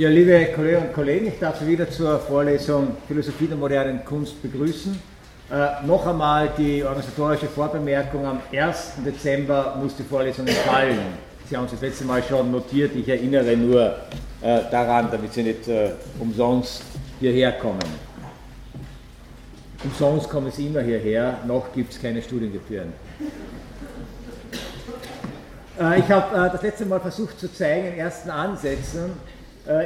Ja, liebe Kolleginnen und Kollegen, ich darf Sie wieder zur Vorlesung Philosophie der modernen Kunst begrüßen. Äh, noch einmal die organisatorische Vorbemerkung, am 1. Dezember muss die Vorlesung entfallen. Sie haben es das letzte Mal schon notiert, ich erinnere nur äh, daran, damit Sie nicht äh, umsonst hierher kommen. Umsonst kommen Sie immer hierher, noch gibt es keine Studiengebühren. Äh, ich habe äh, das letzte Mal versucht zu zeigen, in ersten Ansätzen,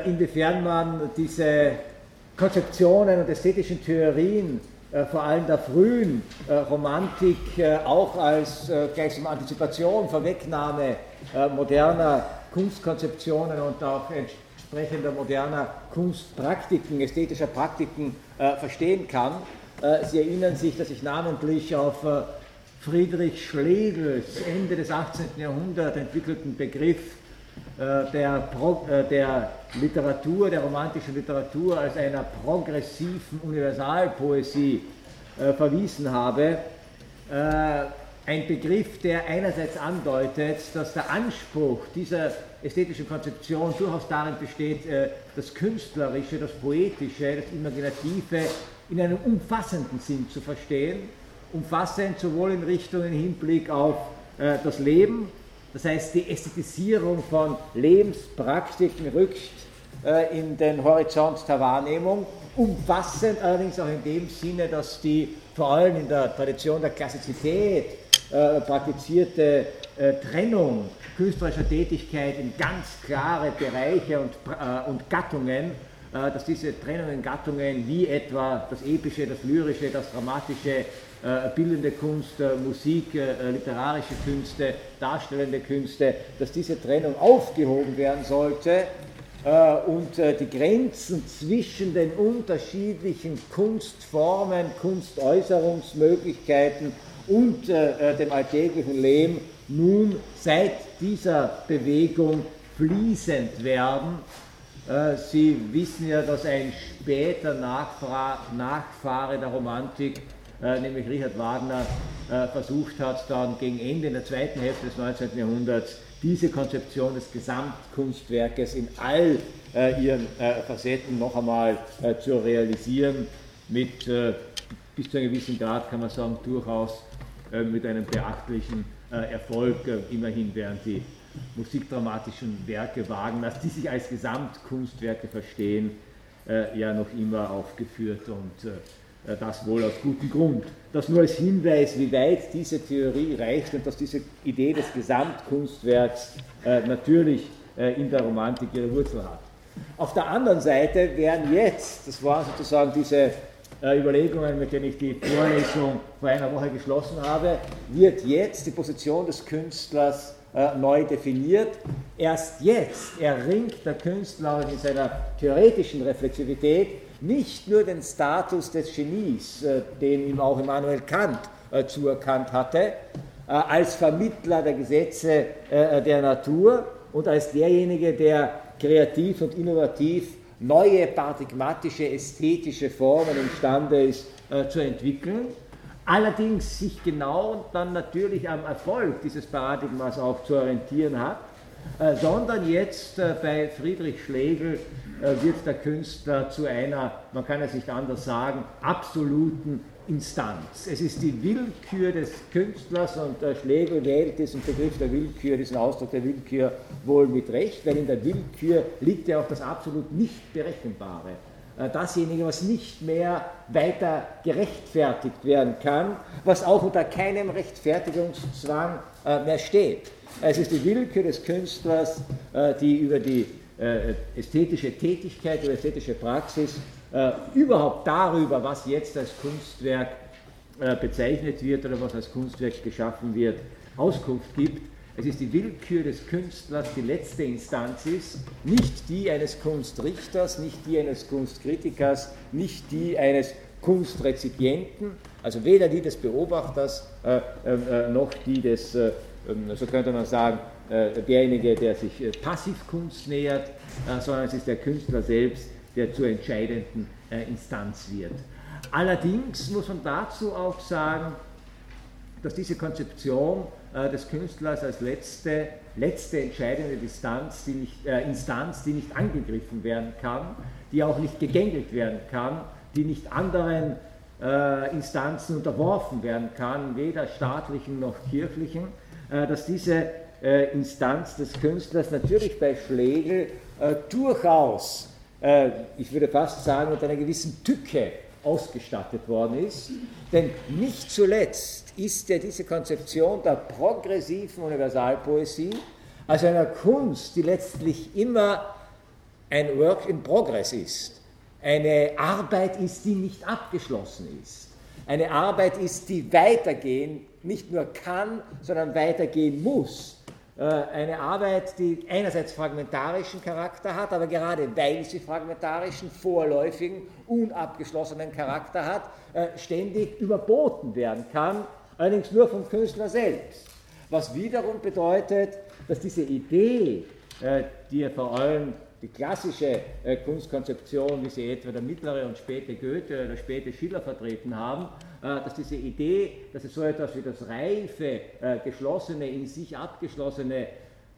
inwiefern man diese Konzeptionen und ästhetischen Theorien vor allem der frühen Romantik auch als gleichsam Antizipation, Vorwegnahme moderner Kunstkonzeptionen und auch entsprechender moderner Kunstpraktiken, ästhetischer Praktiken verstehen kann. Sie erinnern sich, dass ich namentlich auf Friedrich Schlegels Ende des 18. Jahrhunderts entwickelten Begriff äh, der, äh, der, Literatur, der romantischen Literatur als einer progressiven Universalpoesie äh, verwiesen habe. Ein Begriff, der einerseits andeutet, dass der Anspruch dieser ästhetischen Konzeption durchaus darin besteht, das Künstlerische, das Poetische, das Imaginative in einem umfassenden Sinn zu verstehen umfassend sowohl in Richtung im Hinblick auf äh, das Leben, das heißt die Ästhetisierung von Lebenspraktiken rückt äh, in den Horizont der Wahrnehmung, umfassend allerdings auch in dem Sinne, dass die vor allem in der Tradition der Klassizität äh, praktizierte äh, Trennung künstlerischer Tätigkeit in ganz klare Bereiche und, und Gattungen dass diese Trennung in Gattungen wie etwa das Epische, das Lyrische, das Dramatische bildende Kunst, äh, Musik, äh, literarische Künste, darstellende Künste, dass diese Trennung aufgehoben werden sollte und die Grenzen zwischen den unterschiedlichen Kunstformen, Kunstäußerungsmöglichkeiten und dem alltäglichen Leben nun seit dieser Bewegung fließend werden. Sie wissen ja, dass ein später Nachfahre der Romantik äh, nämlich Richard Wagner äh, versucht hat, dann gegen Ende in der zweiten Hälfte des 19. Jahrhunderts diese Konzeption des Gesamtkunstwerkes in all äh, ihren Facetten noch einmal zu realisieren, mit bis zu einem gewissen Grad kann man sagen, durchaus mit einem beachtlichen Erfolg, immerhin während die musikdramatischen Werke Wagners, die sich als Gesamtkunstwerke verstehen, ja noch immer aufgeführt und äh, das wohl aus gutem Grund. Das nur als Hinweis, wie weit diese Theorie reicht und dass diese Idee des Gesamtkunstwerks äh, natürlich äh, in der Romantik ihre Wurzel hat. Auf der anderen Seite werden jetzt, das waren sozusagen diese Überlegungen, mit denen ich die Vorlesung vor einer Woche geschlossen habe, wird jetzt die Position des Künstlers neu definiert. Erst jetzt erringt der Künstler in seiner theoretischen Reflexivität nicht nur den Status des Genies, äh, den ihm auch Immanuel Kant äh, zuerkannt hatte, äh, als Vermittler der Gesetze der Natur und als derjenige, der kreativ und innovativ neue paradigmatische, ästhetische Formen imstande ist zu entwickeln, allerdings sich genau und dann natürlich am Erfolg dieses Paradigmas auch zu orientieren hat, sondern jetzt bei Friedrich Schlegel äh, wird der Künstler zu einer, man kann es nicht anders sagen, absoluten Instanz. Es ist die Willkür des Künstlers und Schlegel wählt diesen Begriff der Willkür, diesen Ausdruck der Willkür wohl mit Recht, weil in der Willkür liegt ja auch das absolut nicht Berechenbare. Äh, dasjenige, was nicht mehr weiter gerechtfertigt werden kann, was auch unter keinem Rechtfertigungszwang äh, mehr steht. Es ist die Willkür des Künstlers, die über die äh, ästhetische Tätigkeit oder ästhetische Praxis äh, überhaupt darüber, was jetzt als Kunstwerk äh, bezeichnet wird oder was als Kunstwerk geschaffen wird, Auskunft gibt. Es ist die Willkür des Künstlers, die letzte Instanz ist, nicht die eines Kunstrichters, nicht die eines Kunstkritikers, nicht die eines Kunstrezipienten, also weder die des Beobachters äh, äh, noch die des, äh, so könnte man sagen, äh, derjenige, der sich äh, Passivkunst nähert, äh, sondern es ist der Künstler selbst, der zur entscheidenden Instanz wird. Allerdings muss man dazu auch sagen, dass diese Konzeption des Künstlers als letzte, letzte entscheidende Distanz, die nicht, Instanz, die nicht angegriffen werden kann, die auch nicht gegängelt werden kann, die nicht anderen Instanzen unterworfen werden kann, weder staatlichen noch kirchlichen, dass diese äh, Instanz des Künstlers natürlich bei Schlegel äh, durchaus, ich würde fast sagen, mit einer gewissen Tücke ausgestattet worden ist. Denn nicht zuletzt ist ja diese Konzeption der progressiven Universalpoesie, also einer Kunst, die letztlich immer ein Work in Progress ist, eine Arbeit ist, die nicht abgeschlossen ist, eine Arbeit ist, die weitergehen, nicht nur kann, sondern weitergehen muss. Äh, eine Arbeit, die einerseits fragmentarischen Charakter hat, aber gerade weil sie fragmentarischen, vorläufigen, unabgeschlossenen Charakter hat, äh, ständig überboten werden kann, allerdings nur vom Künstler selbst. Was wiederum bedeutet, dass diese Idee, äh, die er vor allem die klassische Kunstkonzeption, wie sie etwa der mittlere und späte Goethe oder späte Schiller vertreten haben, dass diese Idee, dass es so etwas wie das reife, äh, geschlossene, in sich abgeschlossene,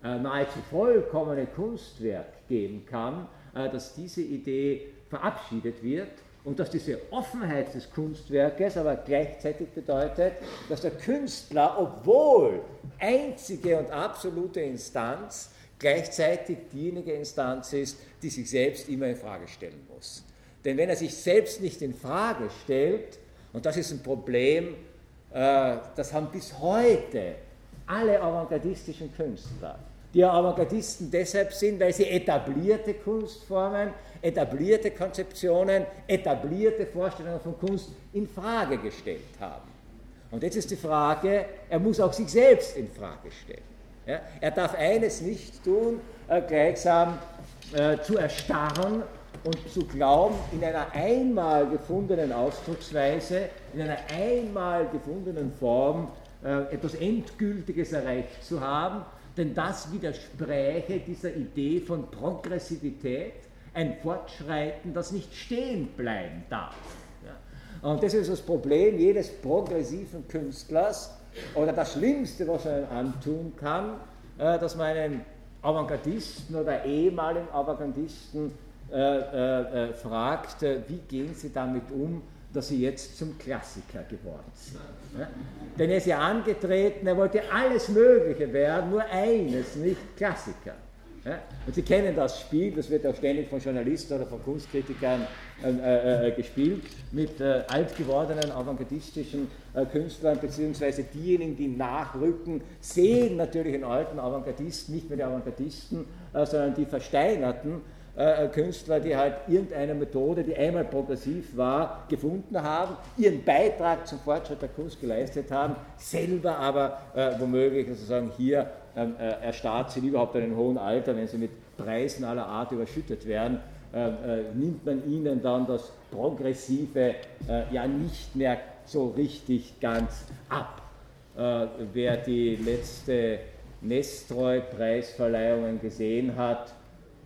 äh, nahezu vollkommene Kunstwerk geben kann, dass diese Idee verabschiedet wird und dass diese Offenheit des Kunstwerkes aber gleichzeitig bedeutet, dass der Künstler, obwohl einzige und absolute Instanz, gleichzeitig diejenige Instanz ist, die sich selbst immer in Frage stellen muss. Denn wenn er sich selbst nicht in Frage stellt, und das ist ein Problem, äh, das haben bis heute alle avantgardistischen Künstler, die Avantgardisten deshalb sind, weil sie etablierte Kunstformen, etablierte Konzeptionen, etablierte Vorstellungen von Kunst in Frage gestellt haben. Und jetzt ist die Frage, er muss auch sich selbst in Frage stellen. Ja, er darf eines nicht tun, äh, gleichsam äh, zu erstarren und zu glauben, in einer einmal gefundenen Ausdrucksweise, in einer einmal gefundenen Form äh, etwas Endgültiges erreicht zu haben, denn das widerspräche dieser Idee von Progressivität, ein Fortschreiten, das nicht stehen bleiben darf. Und das ist das Problem jedes progressiven Künstlers oder das Schlimmste, was er antun kann, äh, dass man einen Avantgardisten oder ehemaligen Avantgardisten äh, äh, äh, fragt, wie gehen Sie damit um, dass Sie jetzt zum Klassiker geworden sind. Ja? Denn er ist ja angetreten, er wollte alles Mögliche werden, nur eines, nicht Klassiker. Ja? Und Sie kennen das Spiel, das wird auch ständig von Journalisten oder von Kunstkritikern äh, äh, gespielt, mit äh, alt gewordenen avantgardistischen Künstlern, beziehungsweise diejenigen, die nachrücken, sehen natürlich in alten Avantgardisten nicht mehr die Avantgardisten, sondern die Versteinerten äh, Künstler, die halt irgendeine Methode, die einmal progressiv war, gefunden haben, ihren Beitrag zum Fortschritt der Kunst geleistet haben, selber aber äh, womöglich sozusagen hier ähm, äh, erstarrt sind, überhaupt in einem hohen Alter, wenn sie mit Preisen aller Art überschüttet werden, äh, äh, nimmt man ihnen dann das Progressive äh, ja nicht mehr so richtig ganz ab. wer die letzte Nestroy-Preisverleihungen gesehen hat,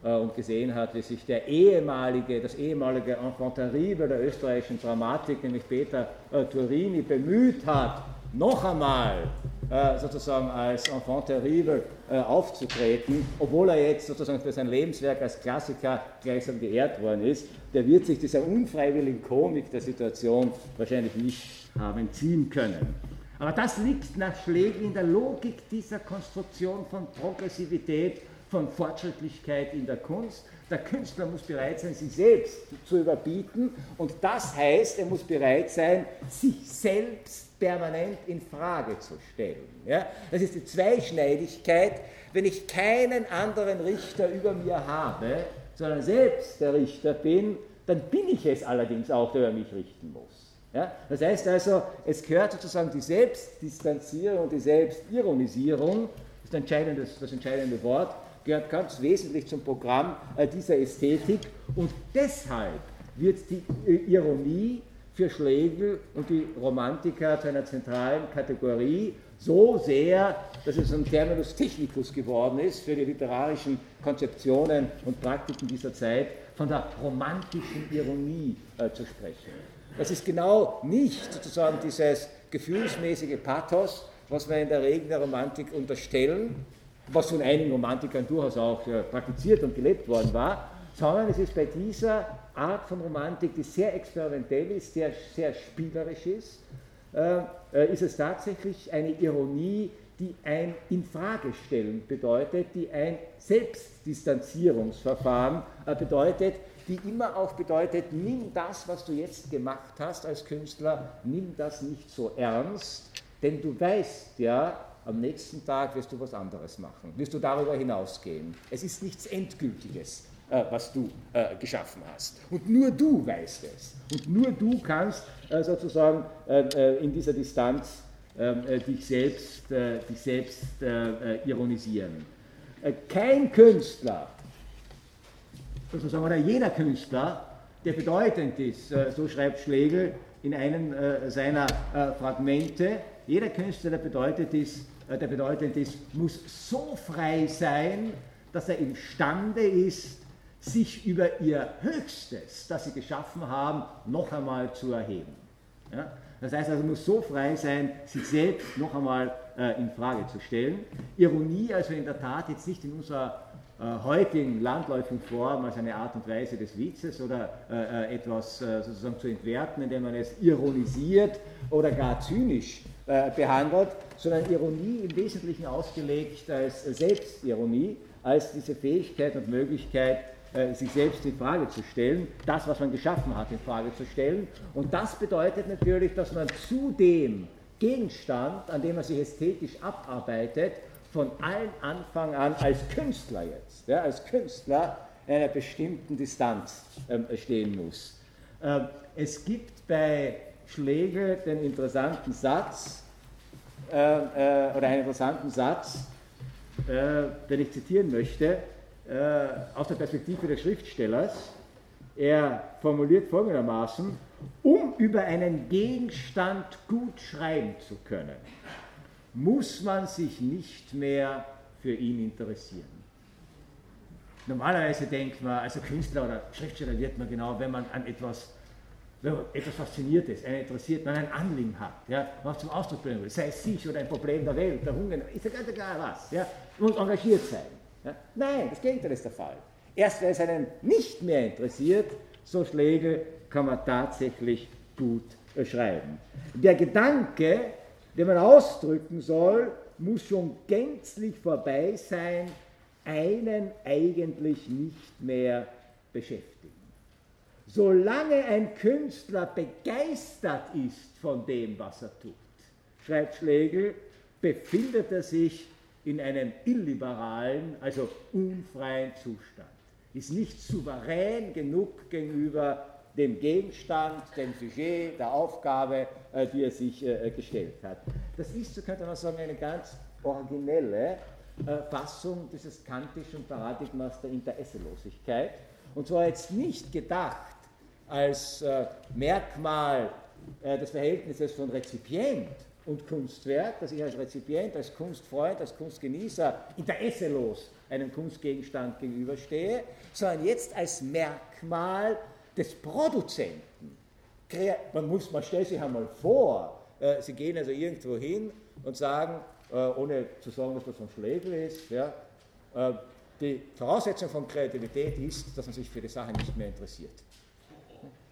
und gesehen hat, wie sich der ehemalige, das ehemalige Enfant terrible der österreichischen Dramatik, nämlich Peter äh, Turini, bemüht hat, noch einmal äh, sozusagen als Enfant terrible äh, aufzutreten, obwohl er jetzt sozusagen für sein Lebenswerk als Klassiker gleichsam geehrt worden ist, der wird sich dieser unfreiwilligen Komik der Situation wahrscheinlich nicht haben ziehen können. Aber das liegt nach Schlegel in der Logik dieser Konstruktion von Progressivität von Fortschrittlichkeit in der Kunst. Der Künstler muss bereit sein, sich selbst zu überbieten und das heißt, er muss bereit sein, sich selbst permanent in Frage zu stellen. Ja? Das ist die Zweischneidigkeit, wenn ich keinen anderen Richter über mir habe, sondern selbst der Richter bin, dann bin ich es allerdings auch, der über mich richten muss. Ja? Das heißt also, es gehört sozusagen die Selbstdistanzierung und die Selbstironisierung, das, entscheidende, das entscheidende Wort, gehört ganz wesentlich zum Programm äh, dieser Ästhetik und deshalb wird die äh, Ironie für Schlegel und die Romantiker zu einer zentralen Kategorie so sehr, dass es ein Terminus technicus geworden ist für die literarischen Konzeptionen und Praktiken dieser Zeit, von der romantischen Ironie äh, zu sprechen. Das ist genau nicht sozusagen dieses gefühlsmäßige Pathos, was wir in der Regel der Romantik unterstellen, was von einigen Romantikern durchaus auch äh, praktiziert und gelebt worden war, sondern es ist bei dieser Art von Romantik, die sehr experimentell ist, sehr, sehr spielerisch ist, äh, äh, ist es tatsächlich eine Ironie, die ein Infragestellen bedeutet, die ein Selbstdistanzierungsverfahren äh, bedeutet, die immer auch bedeutet, nimm das, was du jetzt gemacht hast als Künstler, nimm das nicht so ernst, denn du weißt ja, am nächsten Tag wirst du was anderes machen, wirst du darüber hinausgehen. Es ist nichts Endgültiges, äh, was du äh, geschaffen hast. Und nur du weißt es. Und nur du kannst äh, sozusagen äh, äh, in dieser Distanz äh, dich selbst, dich selbst ironisieren. kein Künstler, sozusagen, oder jeder Künstler, der bedeutend ist, so schreibt Schlegel in einem seiner Fragmente, jeder Künstler, der bedeutend ist, der bedeutend ist, muss so frei sein, dass er imstande ist, sich über ihr Höchstes, das sie geschaffen haben, noch einmal zu erheben. Ja? Das heißt also, muss so frei sein, sich selbst noch einmal äh, in Frage zu stellen. Ironie also in der Tat jetzt nicht in unserer äh, heutigen landläufigen Form als eine Art und Weise des Witzes oder äh, äh etwas äh, sozusagen zu entwerten, indem man es ironisiert oder gar zynisch äh, behandelt, sondern Ironie im Wesentlichen ausgelegt als Selbstironie, als diese Fähigkeit und Möglichkeit, äh, sich selbst in Frage zu stellen, das, was man geschaffen hat, in Frage zu stellen. Und das bedeutet natürlich, dass man zu dem Gegenstand, an dem man sich ästhetisch abarbeitet, von allen Anfang an als Künstler jetzt, ja, als Künstler in einer bestimmten Distanz ähm, stehen muss. Ähm, es gibt bei Schlegel den interessanten Satz, äh, äh, oder einen interessanten Satz, äh, den ich zitieren möchte, äh, aus der Perspektive des Schriftstellers. Er formuliert folgendermaßen, um über einen Gegenstand gut schreiben zu können, muss man sich nicht mehr für ihn interessieren. Normalerweise denkt man, also Künstler oder Schriftsteller wird man genau, wenn man an etwas, wenn man etwas fasziniert ist, einen interessiert, man ein Anliegen hat, ja, was zum Ausdruck bringen will, sei es sich oder ein Problem der Welt, der Hunger, ist ja ganz egal was, ja, muss engagiert sein. Ja? Nein, das Gegenteil ist der Fall. Erst wenn es einen nicht mehr interessiert, so Schläge kann man tatsächlich gut schreiben. Der Gedanke, den man ausdrücken soll, muss schon gänzlich vorbei sein, einen eigentlich nicht mehr beschäftigen. Solange ein Künstler begeistert ist von dem, was er tut, schreibt Schlegel, befindet er sich in einem illiberalen, also unfreien Zustand. Ist nicht souverän genug gegenüber dem Gegenstand, dem Sujet, der Aufgabe, äh, die er sich äh, gestellt hat. Das ist, so könnte man sagen, eine ganz originelle äh, Fassung dieses kantischen Paradigmas der Interesselosigkeit. Und zwar jetzt nicht gedacht als Merkmal des Verhältnisses von Rezipient und Kunstwerk, dass ich als Rezipient, als Kunstfreund, als Kunstgenießer interesselos einem Kunstgegenstand gegenüberstehe, sondern jetzt als Merkmal des Produzenten. Man, muss, man stellt sich einmal vor, äh, Sie gehen also irgendwo hin und sagen, äh, ohne zu sagen, dass das von Schlegel ist, ja, äh, die Voraussetzung von Kreativität ist, dass man sich für die Sache nicht mehr interessiert.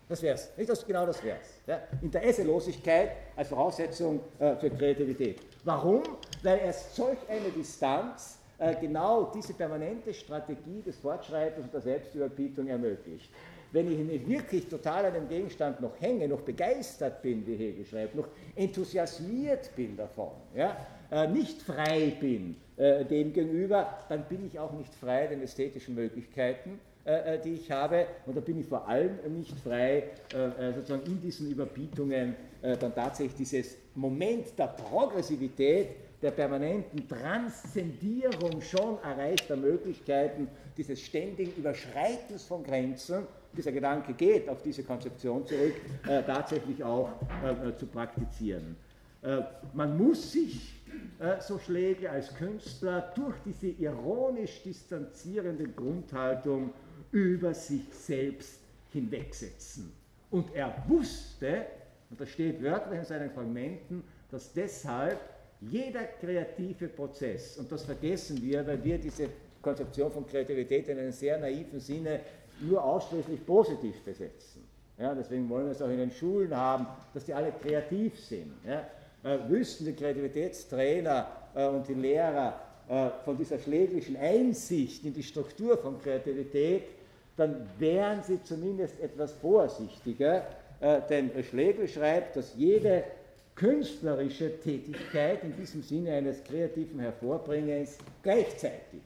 Das wäre es. Nicht das, genau das wäre es. Ja? Interesselosigkeit als Voraussetzung äh, für Kreativität. Warum? Weil erst solch eine Distanz äh, genau diese permanente Strategie des Fortschreitens und der Selbstüberbietung ermöglicht. Wenn ich nicht wirklich total an dem Gegenstand noch hänge, noch begeistert bin, wie Hegel schreibt, noch enthusiasmiert bin davon, ja? Äh, nicht frei bin äh, dem gegenüber, dann bin ich auch nicht frei den ästhetischen Möglichkeiten äh, äh, die ich habe. Und da bin ich vor allem nicht frei, äh, sozusagen in diesen Überbietungen dann tatsächlich dieses Moment der Progressivität, der permanenten Transzendierung schon erreichter Möglichkeiten, dieses ständigen Überschreitens von Grenzen, dieser Gedanke geht auf diese Konzeption zurück, äh, tatsächlich auch äh, zu praktizieren. Äh, man muss sich, so Schläge als Künstler, durch diese ironisch distanzierende Grundhaltung über sich selbst hinwegsetzen. Und er wusste, und das steht wörtlich in seinen Fragmenten, dass deshalb Jeder kreative Prozess, und das vergessen wir, weil wir diese Konzeption von Kreativität in einem sehr naiven Sinne nur ausschließlich positiv besetzen. Ja, deswegen wollen wir es auch in den Schulen haben, dass die alle kreativ sind. Ja. Äh, wüssten die Kreativitätstrainer äh, und die Lehrer äh, von dieser schläglichen Einsicht in die Struktur von Kreativität, dann wären sie zumindest etwas vorsichtiger, äh, denn Schlegel schreibt, dass jede künstlerische Tätigkeit in diesem Sinne eines kreativen Hervorbringens gleichzeitig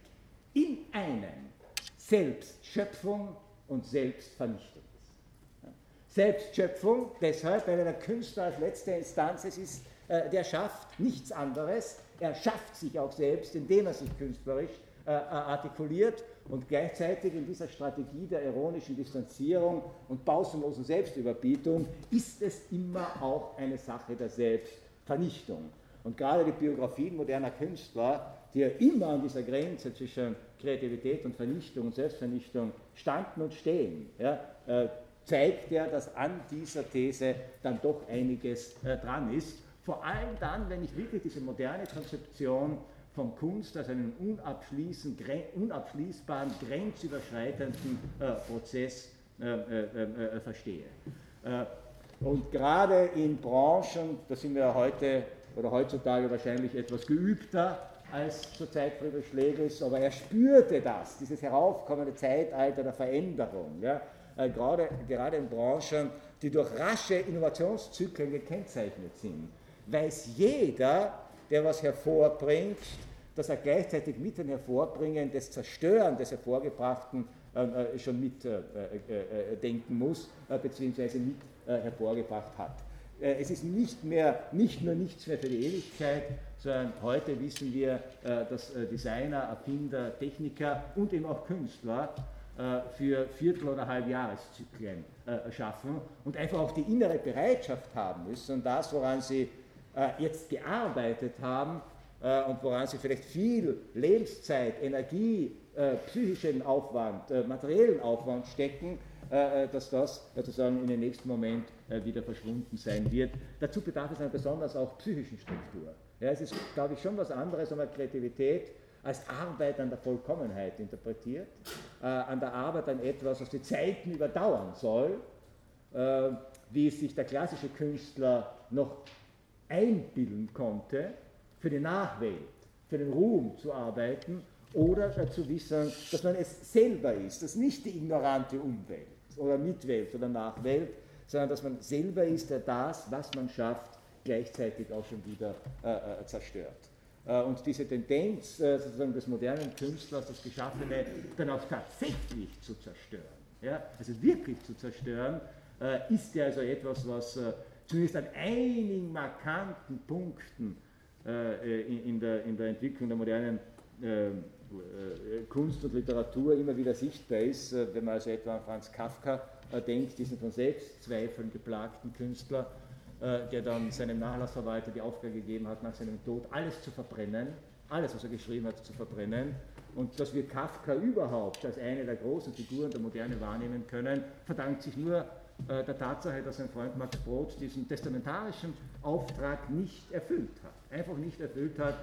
in einem Selbstschöpfung und Selbstvernichtung ist. Selbstschöpfung deshalb, weil der Künstler als letzte Instanz es ist, äh, der schafft nichts anderes, er schafft sich auch selbst, indem er sich künstlerisch äh, artikuliert und gleichzeitig in dieser Strategie der ironischen Distanzierung und pausenlosen Selbstüberbietung ist es immer auch eine Sache der Selbstvernichtung. Und gerade die Biografien moderner Künstler, die ja immer an dieser Grenze zwischen Kreativität und Vernichtung und Selbstvernichtung standen und stehen, ja, äh, zeigt ja, dass an dieser These dann doch einiges äh, dran ist. Vor allem dann, wenn ich wirklich diese moderne Konzeption von Kunst als einen unabschließbaren, grenzüberschreitenden äh, Prozess äh, äh, äh verstehe. Äh, und gerade in Branchen, da sind wir heute oder heutzutage wahrscheinlich etwas geübter als zur Zeit Friedrich Schlegels, aber er spürte das, dieses heraufkommende Zeitalter der Veränderung. Ja? Äh, gerade, gerade in Branchen, die durch rasche Innovationszyklen gekennzeichnet sind, weiß jeder, der was hervorbringt, dass er gleichzeitig mit dem Hervorbringen des Zerstören des Hervorgebrachten äh, äh schon mitdenken äh, äh, äh muss, beziehungsweise mit hervorgebracht hat. Es ist nicht, mehr, nicht nur nichts mehr für die Ewigkeit, sondern heute wissen wir, dass Designer, Erfinder, Techniker und eben auch Künstler für Viertel- oder Halbjahreszyklen schaffen und einfach auch die innere Bereitschaft haben müssen das, woran sie jetzt gearbeitet haben, äh, und woran sie vielleicht viel Lebenszeit, Energie, äh, psychischen Aufwand, äh, materiellen Aufwand stecken, dass das sozusagen in den nächsten Moment wieder verschwunden sein wird. Dazu bedarf es einer besonders auch psychischen Struktur. Ja, es ist, glaube ich, schon was anderes, wenn man Kreativität als Arbeit an der Vollkommenheit interpretiert, äh, an der Arbeit an etwas, was die Zeiten überdauern soll, äh, wie es sich der klassische Künstler noch einbilden konnte, für die Nachwelt, für den Ruhm zu arbeiten oder zu wissen, dass man es selber ist, dass nicht die ignorante Umwelt oder Mitwelt oder Nachwelt, sondern dass man selber ist, der das, was man schafft, gleichzeitig auch schon wieder äh, äh zerstört. Äh, und diese Tendenz äh, sozusagen des modernen Künstlers, das Geschaffene dann auch tatsächlich zu zerstören, ja, also wirklich zu zerstören, äh, ist ja also etwas, was äh, zumindest an einigen markanten Punkten äh, in, der, in der Entwicklung der modernen äh, äh, Kunst und Literatur immer wieder sichtbar ist, wenn man also etwa an Franz Kafka denkt, diesen von Selbstzweifeln geplagten Künstler, der dann seinem Nachlassverwalter die Aufgabe gegeben hat, nach seinem Tod alles zu verbrennen, alles, was er geschrieben hat, zu verbrennen. Und dass wir Kafka überhaupt als eine der großen Figuren der Moderne wahrnehmen können, verdankt sich nur äh, der Tatsache, dass sein Freund Max Brod diesen testamentarischen Auftrag nicht erfüllt hat, einfach nicht erfüllt hat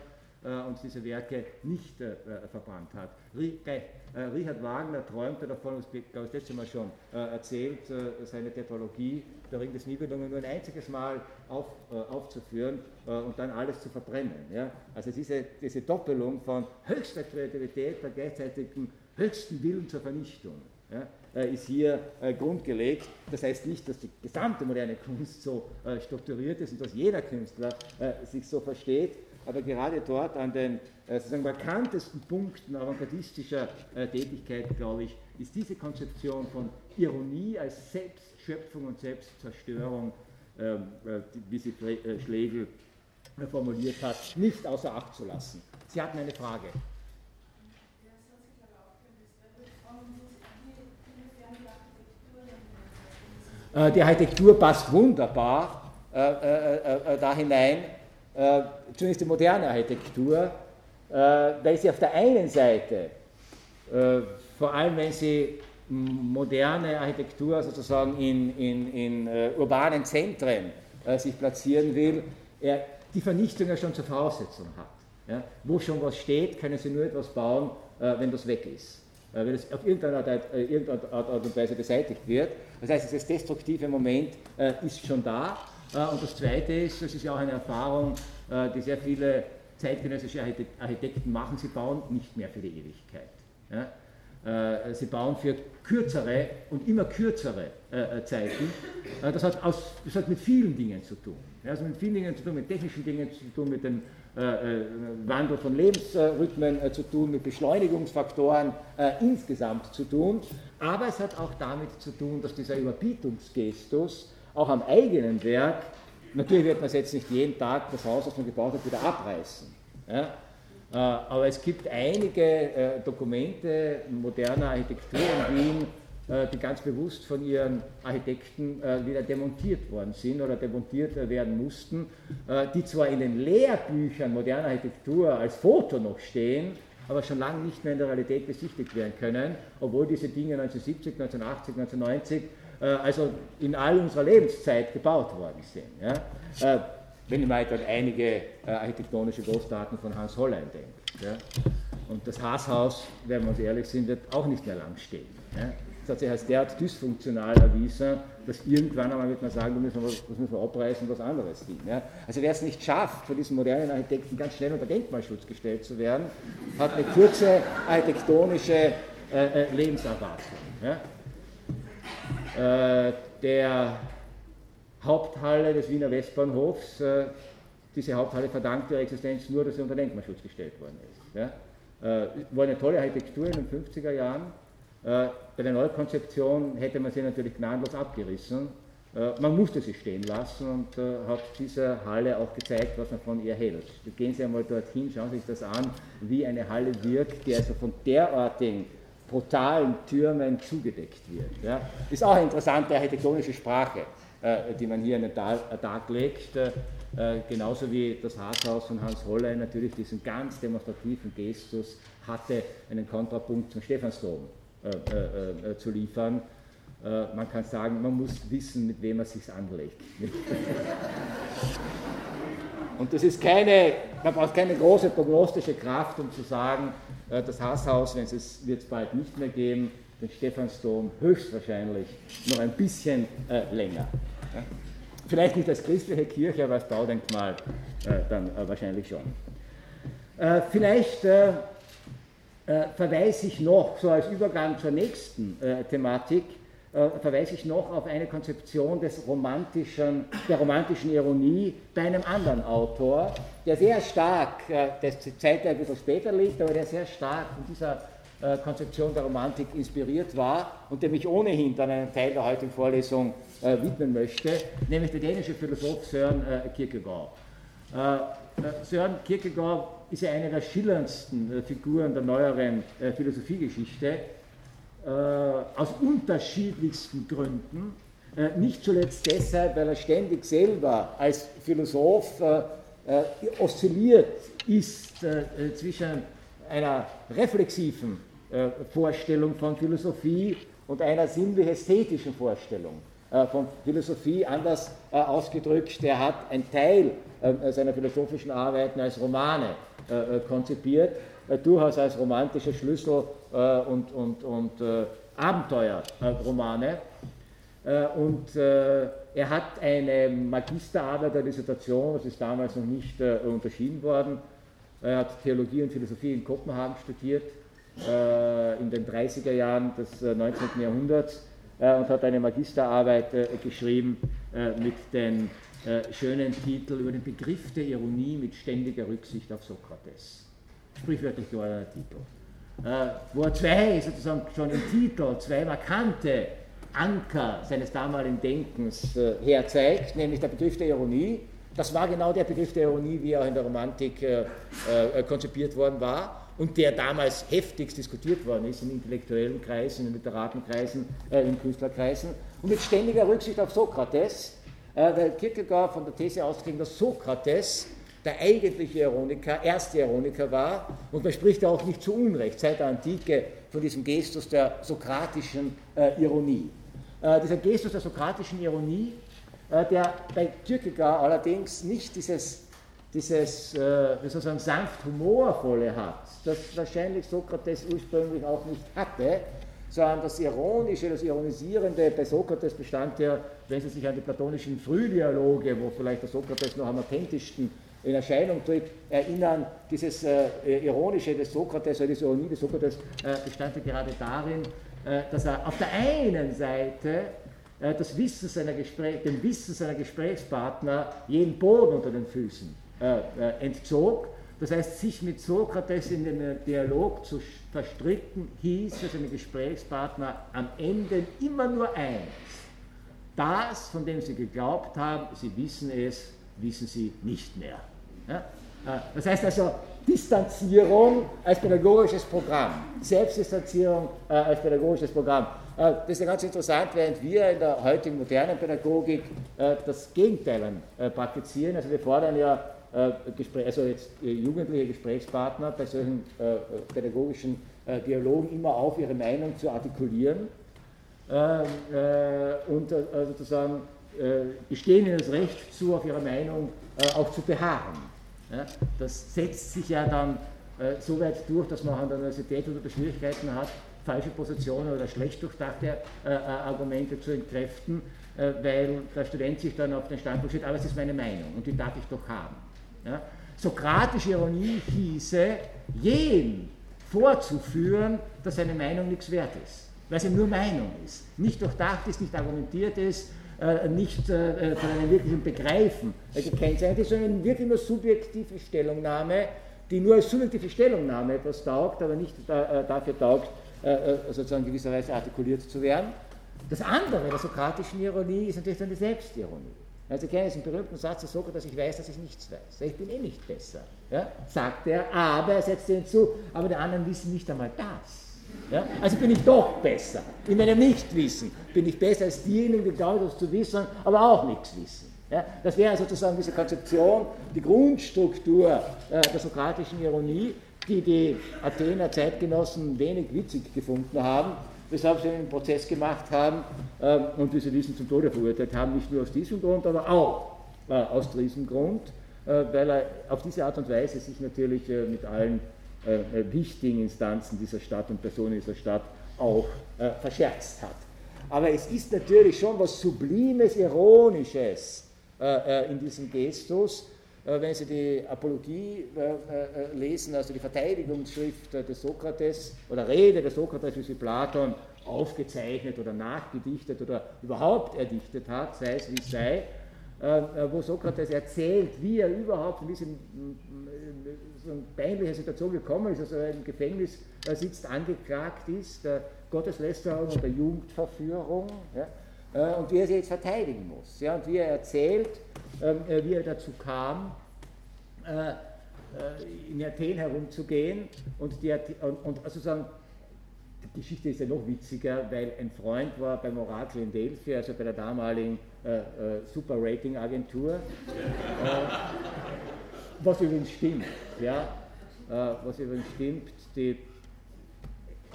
äh, und diese Werke nicht äh, verbrannt hat. Richard Wagner träumte davon, das habe ich das letzte Mal schon erzählt, seine Tetralogie, der Ring des Nibelungen, nur ein einziges Mal auf, aufzuführen und dann alles zu verbrennen. Ja? Also diese, diese Doppelung von höchster Kreativität, der gleichzeitigen höchsten Willen zur Vernichtung ja, äh, ist hier äh, grundgelegt. Das heißt nicht, dass die gesamte moderne Kunst so äh, strukturiert ist und dass jeder Künstler sich so versteht, aber gerade dort an den sozusagen markantesten Punkten avantgardistischer Tätigkeit, glaube ich, ist diese Konzeption von Ironie als Selbstschöpfung und Selbstzerstörung, ähm, wie sie Schlegel formuliert hat, nicht außer Acht zu lassen. Sie hatten eine Frage. Die Architektur passt wunderbar äh, äh, da hinein, zumindest die moderne Architektur, weil sie auf der einen Seite, vor allem wenn sie moderne Architektur sozusagen in, in, in urbanen Zentren sich platzieren will, die Vernichtung ja schon zur Voraussetzung hat. Wo schon was steht, können Sie nur etwas bauen, äh, wenn das weg ist. Äh, wenn es auf irgendeine Art, äh, irgendeine Art, und Weise beseitigt wird. Das heißt, dieses destruktive Moment äh, ist schon da. Äh, und das Zweite ist, das ist ja auch eine Erfahrung, äh, die sehr viele zeitgenössische Architekten machen, sie bauen nicht mehr für die Ewigkeit. Ja? Äh, sie bauen für kürzere und immer kürzere Zeiten. Das hat, aus, das hat mit vielen Dingen zu tun. Also mit vielen Dingen zu tun, mit technischen Dingen zu tun, mit dem Wandel von Lebensrhythmen zu tun, mit Beschleunigungsfaktoren insgesamt zu tun. Aber es hat auch damit zu tun, dass dieser Überbietungsgestus auch am eigenen Werk, natürlich wird man es jetzt nicht jeden Tag das Haus, das man gebaut hat, wieder abreißen. Ja? Äh, aber es gibt einige äh, Dokumente moderner Architektur in Wien, äh, die ganz bewusst von ihren Architekten wieder demontiert worden sind oder demontiert werden mussten, die zwar in den Lehrbüchern moderner Architektur als Foto noch stehen, aber schon lange nicht mehr in der Realität besichtigt werden können, obwohl diese Dinge 1970, 1980, 1990, also in all unserer Lebenszeit gebaut worden sind. Wenn man halt an einige äh, architektonische Großtaten von Hans Hollein denkt. Ja. Und das Haashaus, wenn wir uns ehrlich sind, wird auch nicht mehr lang stehen. Ja. Das hat sich als derart dysfunktional erwiesen, dass irgendwann einmal wird man sagen, da müssen wir, das müssen wir abreißen und was anderes dienen. Ja. Also wer es nicht schafft, von diesen modernen Architekten ganz schnell unter Denkmalschutz gestellt zu werden, hat eine kurze architektonische äh, äh, Lebenserwartung. Äh, der Haupthalle des Wiener Westbahnhofs, äh, diese Haupthalle verdankt ihre Existenz nur, dass sie unter Denkmalschutz gestellt worden ist. Ja? Äh, war eine tolle Architektur in den 50er Jahren. Äh, bei der Neukonzeption hätte man sie natürlich gnadenlos abgerissen. Man musste sie stehen lassen und hat dieser Halle auch gezeigt, was man von ihr hält. Gehen Sie einmal dorthin, schauen Sie sich das an, wie eine Halle wirkt, die also von derartigen brutalen Türmen zugedeckt wird. Ja. Ist auch eine interessante architektonische Sprache. Äh, die man hier an den Tag legt. Äh, genauso wie das Rathaus von Hans Hollein natürlich diesen ganz demonstrativen Gestus hatte, einen Kontrapunkt zum Stephansdom äh, zu liefern. man kann sagen, man muss wissen, mit wem man sich anlegt. Und das ist keine, man braucht keine große prognostische Kraft, um zu sagen, das Haashaus, wenn es wird es bald nicht mehr geben, den Stephansdom höchstwahrscheinlich noch ein bisschen äh, länger. Ja? Vielleicht nicht als christliche Kirche, aber als Baudenkmal äh, dann äh, wahrscheinlich schon. Äh, vielleicht äh, äh, verweise ich noch, so als Übergang zur nächsten Thematik, verweise ich noch auf eine Konzeption des romantischen, der romantischen Ironie bei einem anderen Autor, der sehr stark, der Zeit ein bisschen später liegt, aber der sehr stark von dieser äh, Konzeption der Romantik inspiriert war und der mich ohnehin dann einen Teil der heutigen Vorlesung äh, widmen möchte, nämlich der dänische Philosoph Søren äh, Kierkegaard. Äh, äh, Søren Kierkegaard ist ja eine der schillerndsten äh, Figuren der neueren Philosophiegeschichte, aus unterschiedlichsten Gründen. nicht zuletzt deshalb, weil er ständig selber als Philosoph oszilliert ist zwischen einer reflexiven äh, Vorstellung von Philosophie und einer sinnlich-ästhetischen Vorstellung äh, von Philosophie. Anders äh, ausgedrückt, er hat einen Teil seiner philosophischen Arbeiten als Romane konzipiert, durchaus als romantische Schlüssel und, und, und Abenteuerromane. Und er hat eine Magisterarbeit der Dissertation, das ist damals noch nicht unterschieden worden. Er hat Theologie und Philosophie in Kopenhagen studiert äh, in den 30er Jahren des 19. Äh, Jahrhunderts äh, und hat eine Magisterarbeit geschrieben mit dem schönen Titel über den Begriff der Ironie mit ständiger Rücksicht auf Sokrates. Sprichwörtlich geordneter Titel. Wo er zwei, sozusagen schon im Titel, zwei markante Anker seines damaligen Denkens herzeigt, nämlich der Begriff der Ironie. Das war genau der Begriff der Ironie, wie er auch in der Romantik konzipiert worden war und der damals heftigst diskutiert worden ist in intellektuellen Kreisen, in Literatenkreisen, äh, in Künstlerkreisen und mit ständiger Rücksicht auf Sokrates, äh, weil Kierkegaard von der These ausging, dass Sokrates der eigentliche Ironiker, erste Ironiker war und man spricht ja auch nicht zu Unrecht seit der Antike von diesem Gestus der sokratischen äh, Ironie. Äh, dieser Gestus der sokratischen Ironie, äh, der bei Kierkegaard allerdings nicht dieses dieses äh, sozusagen sanft humorvolle hat, das wahrscheinlich Sokrates ursprünglich auch nicht hatte, sondern das Ironische, das Ironisierende bei Sokrates bestand ja, wenn Sie sich an die platonischen Frühdialoge, wo vielleicht der Sokrates noch am authentischsten in Erscheinung tritt, erinnern, dieses äh, Ironische des Sokrates, oder diese Ironie des Sokrates äh, bestand ja gerade darin, äh, dass er auf der einen Seite äh, das Wissen seiner Gespräch, dem Wissen seiner Gesprächspartner jeden Boden unter den Füßen äh, entzog. Das heißt, sich mit Sokrates in den Dialog zu verstricken, hieß für seine Gesprächspartner am Ende immer nur eins. Das, von dem sie geglaubt haben, sie wissen es, wissen sie nicht mehr. Ja? Das heißt also, Distanzierung als pädagogisches Programm, Selbstdistanzierung äh, als pädagogisches Programm. Äh, das ist ja ganz interessant, während wir in der heutigen modernen Pädagogik äh, das Gegenteil äh, praktizieren. Also wir fordern ja äh, Gespräch, also jetzt äh, jugendliche Gesprächspartner bei solchen pädagogischen Dialogen immer auf, ihre Meinung zu artikulieren ähm, und sozusagen bestehen ihnen das Recht zu, auf ihrer Meinung auch zu beharren. Das setzt sich ja dann äh, so weit durch, dass man an der Universität oder Schwierigkeiten hat, falsche Positionen oder schlecht durchdachte äh, äh, Argumente zu entkräften, äh, weil der Student sich dann auf den Standpunkt steht, aber es ist meine Meinung und die darf ich doch haben. Ja? Sokratische Ironie hieße, jeden vorzuführen, dass seine Meinung nichts wert ist, weil sie nur Meinung ist, nicht durchdacht ist, nicht argumentiert ist, äh, nicht äh, von einem wirklichen Begreifen gekennzeichnet ist, sondern wirklich nur subjektive Stellungnahme, die nur als subjektive Stellungnahme etwas taugt, aber nicht da, äh, dafür taugt, sozusagen gewisserweise artikuliert zu werden. Das andere der sokratischen Ironie ist natürlich dann die Selbstironie. Also ich kenne diesen berühmten Satz des Sokrates, ich weiß, dass ich nichts weiß. Ich bin eh nicht besser, ja, sagt er, aber er setzt hinzu, aber die anderen wissen nicht einmal das. Ja? Also bin ich doch besser. In meinem Nichtwissen bin ich besser als diejenigen, die glauben, das zu wissen, aber auch nichts wissen. Ja? Das wäre sozusagen diese Konzeption, die Grundstruktur äh, der sokratischen Ironie, die die Athener Zeitgenossen wenig witzig gefunden haben, weshalb sie einen Prozess gemacht haben äh, und wie sie diesen zum Tode verurteilt haben, nicht nur aus diesem Grund, aber auch äh, aus diesem Grund, äh, weil er auf diese Art und Weise sich natürlich äh, mit allen wichtigen Instanzen dieser Stadt und Personen dieser Stadt auch verscherzt hat. Aber es ist natürlich schon was Sublimes, Ironisches in diesem Gestus, wenn Sie die Apologie lesen, also die Verteidigungsschrift des Sokrates oder Rede des Sokrates, wie sie Platon aufgezeichnet oder nachgedichtet oder überhaupt erdichtet hat, sei es wie es sei, wo Sokrates erzählt, wie er überhaupt in eine peinliche Situation gekommen ist, also er im Gefängnis sitzt, angeklagt ist, der Gotteslästerung und der Jugendverführung, ja, äh, und wie er sie jetzt verteidigen muss. Ja, und wie er erzählt, ähm, äh, wie er dazu kam, äh, in Athen herumzugehen und, die, und, und also sagen, die Geschichte ist ja noch witziger, weil ein Freund war beim Orakel in Delphi, also bei der damaligen äh, äh, Super Rating Agentur. Äh, was übrigens stimmt, ja, äh, was übrigens stimmt, die,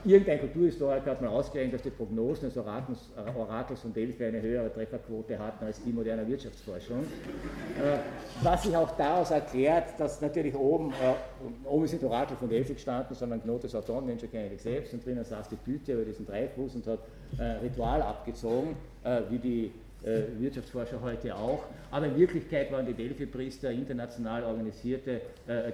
irgendein Kulturhistoriker hat mal ausgerechnet, dass die Prognosen des Orakels, äh, Orakels von Delphi eine höhere Trefferquote hatten als die moderne Wirtschaftsforschung. Äh, was sich auch daraus erklärt, dass natürlich oben, äh, oben nicht Orakel von Delphi gestanden, sondern Knotes Auton, Mensch kenne ich selbst, und drinnen saß die Pythia über diesen Dreifuß und hat äh, Ritual abgezogen, äh, wie die äh, Wirtschaftsforscher heute auch. Aber in Wirklichkeit waren die Delphi-Priester international organisierte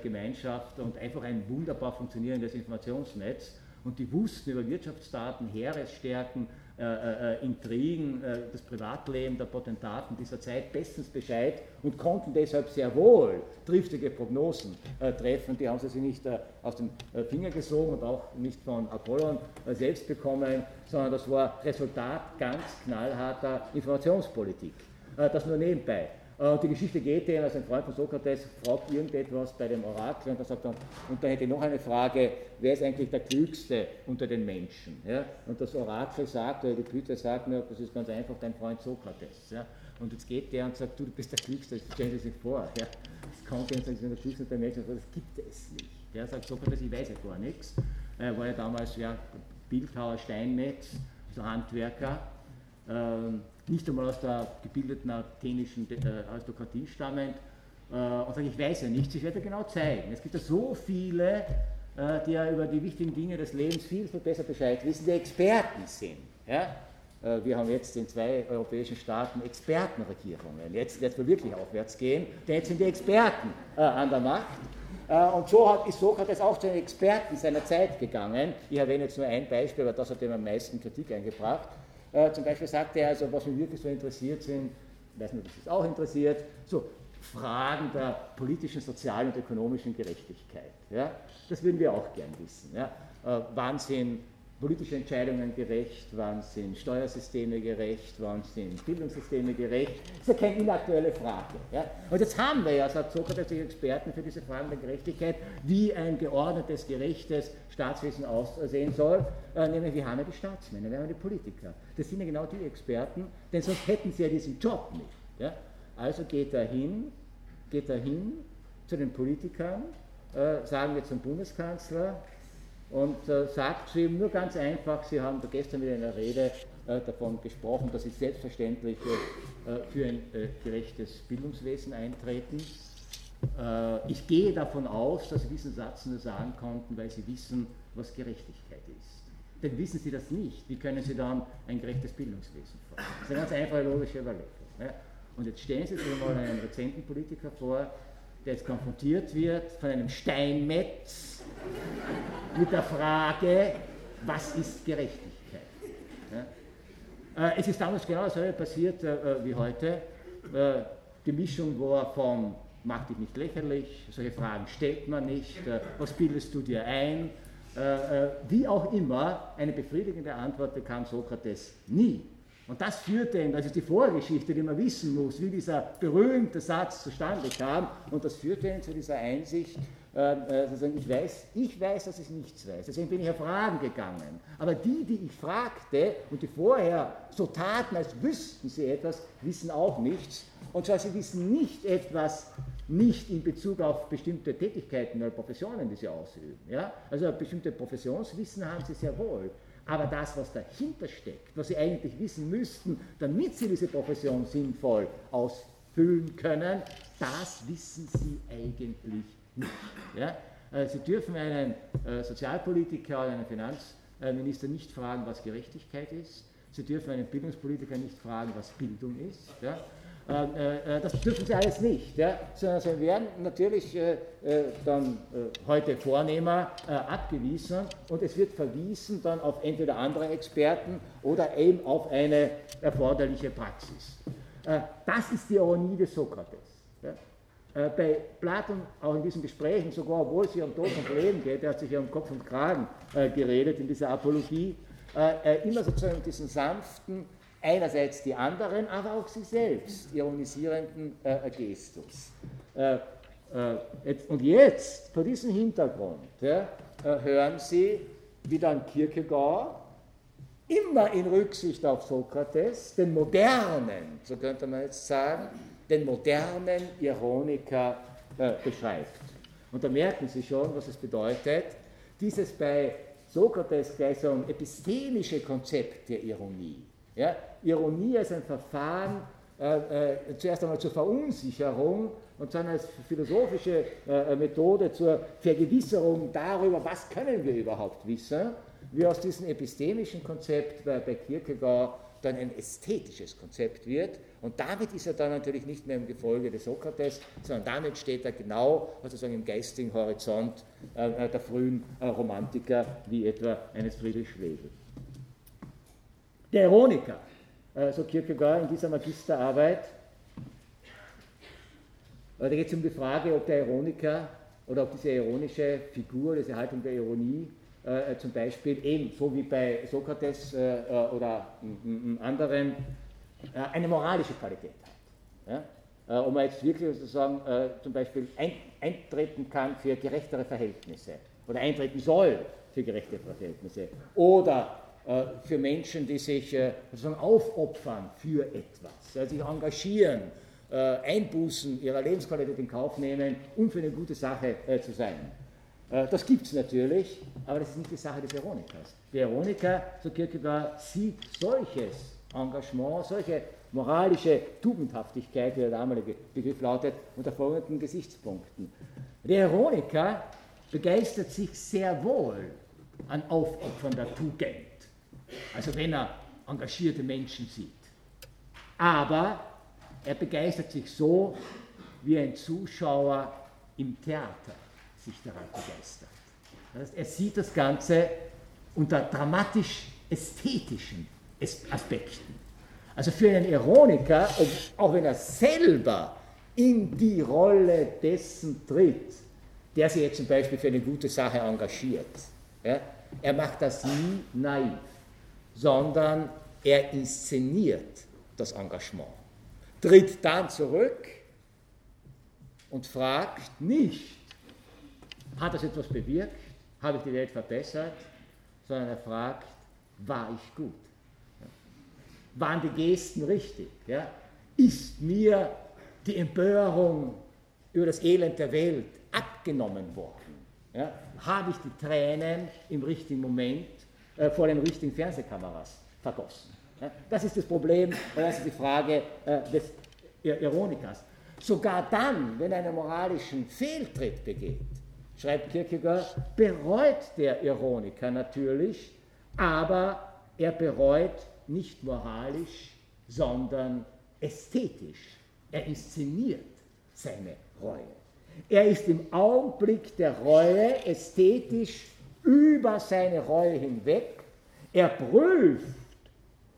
Gemeinschaft und einfach ein wunderbar funktionierendes Informationsnetz. Und die wussten über Wirtschaftsdaten, Heeresstärken, äh, äh, äh, Intrigen, äh, das Privatleben der Potentaten dieser Zeit bestens Bescheid und konnten deshalb sehr wohl triftige Prognosen äh, treffen. Die haben sie sich nicht äh, aus dem Finger gesogen und auch nicht von Apollon selbst bekommen, sondern das war Resultat ganz knallharter Informationspolitik. das nur nebenbei. Äh, die Geschichte geht eben, als ein Freund von Sokrates fragt irgendetwas bei dem Orakel und dann sagt er, und da hätte ich noch eine Frage, wer ist eigentlich der Klügste unter den Menschen? Ja? Und das Orakel sagt, oder die Pythia sagt mir, das ist ganz einfach dein Freund Sokrates. Ja? Und jetzt geht der und sagt, du, du bist der Klügste, stellen Sie sich vor. Ja? Das kann keiner sagen, der Klügste unter den Menschen, das gibt es nicht. Der sagt Sokrates, ich weiß ja gar nichts. Er war ja damals ja, Bildhauer, Steinmetz, also Handwerker. Ähm, nicht einmal aus der gebildeten athenischen äh, Aristokratie stammend. äh, und sage, ich weiß ja nichts, ich werde genau zeigen. Es gibt ja so viele, äh, die ja über die wichtigen Dinge des Lebens viel, viel besser Bescheid wissen, die Experten sind. Ja? Wir haben jetzt in zwei europäischen Staaten Expertenregierungen. Jetzt wird es wirklich aufwärts gehen, denn jetzt sind die Experten an der Macht. Und so hat, ist Sokrates auch zu den Experten seiner Zeit gegangen. Ich erwähne jetzt nur ein Beispiel, aber das hat ihm am meisten Kritik eingebracht. Äh, zum Beispiel sagte er, also, was mich wirklich so interessiert sind, weiß nicht, ob das auch interessiert, so Fragen der politischen, sozialen und ökonomischen Gerechtigkeit. Ja? Das würden wir auch gern wissen. Ja? Äh, wann sind politische Entscheidungen gerecht, wann sind Steuersysteme gerecht, wann sind Bildungssysteme gerecht. Das ist ja keine inaktuelle Frage. Ja? Und jetzt haben wir ja, sagt Sokrates, die Experten für diese Fragen der Gerechtigkeit, wie ein geordnetes, gerechtes Staatswesen aussehen soll, äh, nämlich wir haben ja die Staatsmänner, wir haben ja die Politiker. Das sind ja genau die Experten, denn sonst hätten sie ja diesen Job nicht. Ja? Also geht er hin, geht er hin zu den Politikern, äh, sagen wir zum Bundeskanzler, und äh, sagt zu ihm nur ganz einfach, Sie haben da gestern wieder in der Rede äh, davon gesprochen, dass Sie selbstverständlich äh, für ein äh, gerechtes Bildungswesen eintreten. Äh, ich gehe davon aus, dass Sie diesen Satz nur sagen konnten, weil Sie wissen, was Gerechtigkeit ist. Denn wissen Sie das nicht, wie können Sie dann ein gerechtes Bildungswesen fordern? Das ist eine ganz einfache logische Überlegung. Ja? Und jetzt stellen Sie sich mal einen rezenten Politiker vor, der jetzt konfrontiert wird von einem Steinmetz mit der Frage, was ist Gerechtigkeit? Ja? Äh, es ist damals genau dasselbe passiert äh, äh, wie heute. Die Mischung war von mach dich nicht lächerlich, solche Fragen stellt man nicht, was bildest du dir ein? Wie auch immer, eine befriedigende Antwort bekam Sokrates nie. Und das führte ihn, das ist die Vorgeschichte, die man wissen muss, wie dieser berühmte Satz zustande kam. Und das führte ihn zu dieser Einsicht, äh, äh, ich, weiß, ich weiß, dass ich nichts weiß. Deswegen bin ich auf Fragen gegangen. Aber die, die ich fragte und die vorher so taten, als wüssten sie etwas, wissen auch nichts. Und zwar, sie wissen nicht etwas, nicht in Bezug auf bestimmte Tätigkeiten oder Professionen, die sie ausüben. Ja? Also bestimmte Professionswissen haben sie sehr wohl. Aber das, was dahinter steckt, was sie eigentlich wissen müssten, damit sie diese Profession sinnvoll ausfüllen können, das wissen sie eigentlich nicht. Ja? Äh, sie dürfen einen äh, Sozialpolitiker oder einen Finanzminister nicht fragen, was Gerechtigkeit ist. Sie dürfen einen Bildungspolitiker nicht fragen, was Bildung ist. Ja? Ähm, äh, äh, das dürfen sie alles nicht, ja, sondern sie werden natürlich äh, dann heute Vornehmer abgewiesen und es wird verwiesen dann auf entweder andere Experten oder eben auf eine erforderliche Praxis. Das ist die Ironie des Sokrates. Bei Platon, auch in diesen Gesprächen, sogar obwohl es hier um Tod und Leben geht, er hat sich ja um Kopf und Kragen geredet in dieser Apologie, immer sozusagen diesen sanften, einerseits die anderen, aber auch sie selbst ironisierenden äh, Gestus. Äh, äh, und jetzt, vor diesem Hintergrund, ja, äh, hören Sie, wie dann Kierkegaard immer in Rücksicht auf Sokrates, den modernen, so könnte man jetzt sagen, den modernen Ironiker äh, beschreibt. Und da merken Sie schon, was es bedeutet, dieses bei Sokrates gleich so ein epistemische Konzept der Ironie ja, Ironie als ein Verfahren äh, äh, zuerst einmal zur Verunsicherung und dann als philosophische äh, Methode zur Vergewisserung darüber, was können wir überhaupt wissen, wie aus diesem epistemischen Konzept bei, bei Kierkegaard dann ein ästhetisches Konzept wird. Und damit ist er dann natürlich nicht mehr im Gefolge des Sokrates, sondern damit steht er genau sozusagen im geistigen Horizont äh, der frühen äh, Romantiker, wie etwa eines Friedrich Schlegel. Der Ironiker, so Kierkegaard in dieser Magisterarbeit, da geht es um die Frage, ob der Ironiker oder ob diese ironische Figur, diese Haltung der Ironie äh, zum Beispiel eben, so wie bei Sokrates äh, äh oder anderen, eine moralische Qualität hat. Ob man jetzt wirklich sozusagen zum Beispiel ein, eintreten kann für gerechtere Verhältnisse oder eintreten soll für gerechtere Verhältnisse oder für Menschen, die sich äh, sozusagen aufopfern für etwas, sich engagieren, äh, Einbußen ihrer Lebensqualität in Kauf nehmen, um für eine gute Sache zu sein. Das gibt es natürlich, aber das ist nicht die Sache des Ironikers. Der Ironiker, so Kierkegaard, sieht solches Engagement, solche moralische Tugendhaftigkeit, wie der damalige Begriff lautet, unter folgenden Gesichtspunkten. Der Ironiker begeistert sich sehr wohl an Aufopfern der Tugend, also wenn er engagierte Menschen sieht. Aber er begeistert sich so, wie ein Zuschauer im Theater sich daran begeistert. Das heißt, er sieht das Ganze unter dramatisch-ästhetischen Aspekten. Also für einen Ironiker, auch wenn er selber in die Rolle dessen tritt, der sich jetzt zum Beispiel für eine gute Sache engagiert, ja, er macht das nie naiv, sondern er inszeniert das Engagement, tritt dann zurück und fragt nicht, hat das etwas bewirkt, habe ich die Welt verbessert, sondern er fragt, war ich gut? Waren die Gesten richtig? Ja? Ist mir die Empörung über das Elend der Welt abgenommen worden? Ja? Habe ich die Tränen im richtigen Moment äh, vor den richtigen Fernsehkameras vergossen? Das ist das Problem und das ist die Frage äh, des Ironikers. Sogar dann, wenn er einen moralischen Fehltritt begeht, schreibt Kierkegaard, bereut der Ironiker natürlich, aber er bereut nicht moralisch, sondern ästhetisch. Er inszeniert seine Reue. Er ist im Augenblick der Reue ästhetisch über seine Reue hinweg. Er prüft,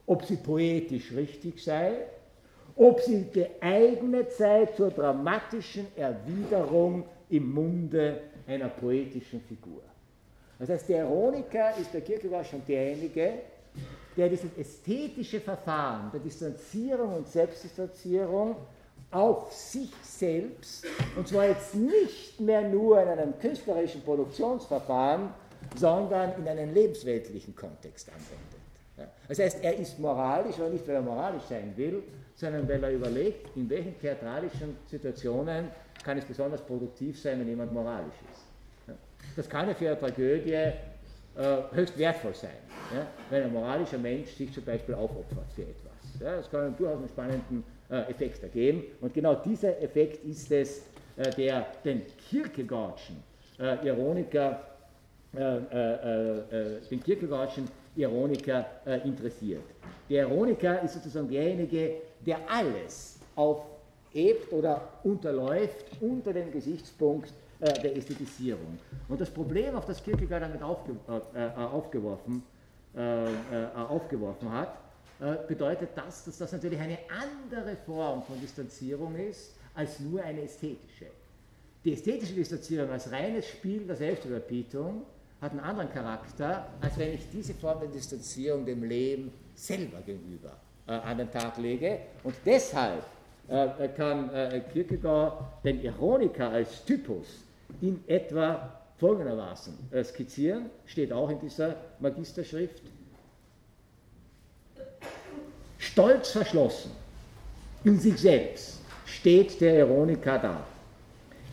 ob sie poetisch richtig sei, ob sie geeignet sei zur dramatischen Erwiderung im Munde einer poetischen Figur. Das heißt, der Ironiker ist bei Kierkegaard schon derjenige, der dieses ästhetische Verfahren der Distanzierung und Selbstdistanzierung auf sich selbst, und zwar jetzt nicht mehr nur in einem künstlerischen Produktionsverfahren, sondern in einen lebensweltlichen Kontext anwendet. Das heißt, er ist moralisch, aber nicht, weil er moralisch sein will, sondern weil er überlegt, in welchen theatralischen Situationen kann es besonders produktiv sein, wenn jemand moralisch ist. Das kann ja für eine Tragödie äh, höchst wertvoll sein, wenn ein moralischer Mensch sich zum Beispiel aufopfert für etwas. Das kann durchaus einen spannenden äh, Effekt ergeben. Und genau dieser Effekt ist es, äh, der den Kierkegaardschen Ironiker, den Kierkegaardschen Ironiker interessiert. Der Ironiker ist sozusagen derjenige, der alles aufhebt oder unterläuft unter dem Gesichtspunkt der Ästhetisierung. Und das Problem, auf das Kierkegaard damit aufge, aufgeworfen, aufgeworfen hat, äh, bedeutet das, dass das natürlich eine andere Form von Distanzierung ist als nur eine ästhetische. Die ästhetische Distanzierung als reines Spiel der Selbstüberbietung hat einen anderen Charakter, als wenn ich diese Form der Distanzierung dem Leben selber gegenüber äh, an den Tag lege. Und deshalb äh, kann äh, Kierkegaard den Ironiker als Typus in etwa folgendermaßen äh, skizzieren, steht auch in dieser Magisterschrift. Stolz verschlossen in sich selbst steht der Ironiker da.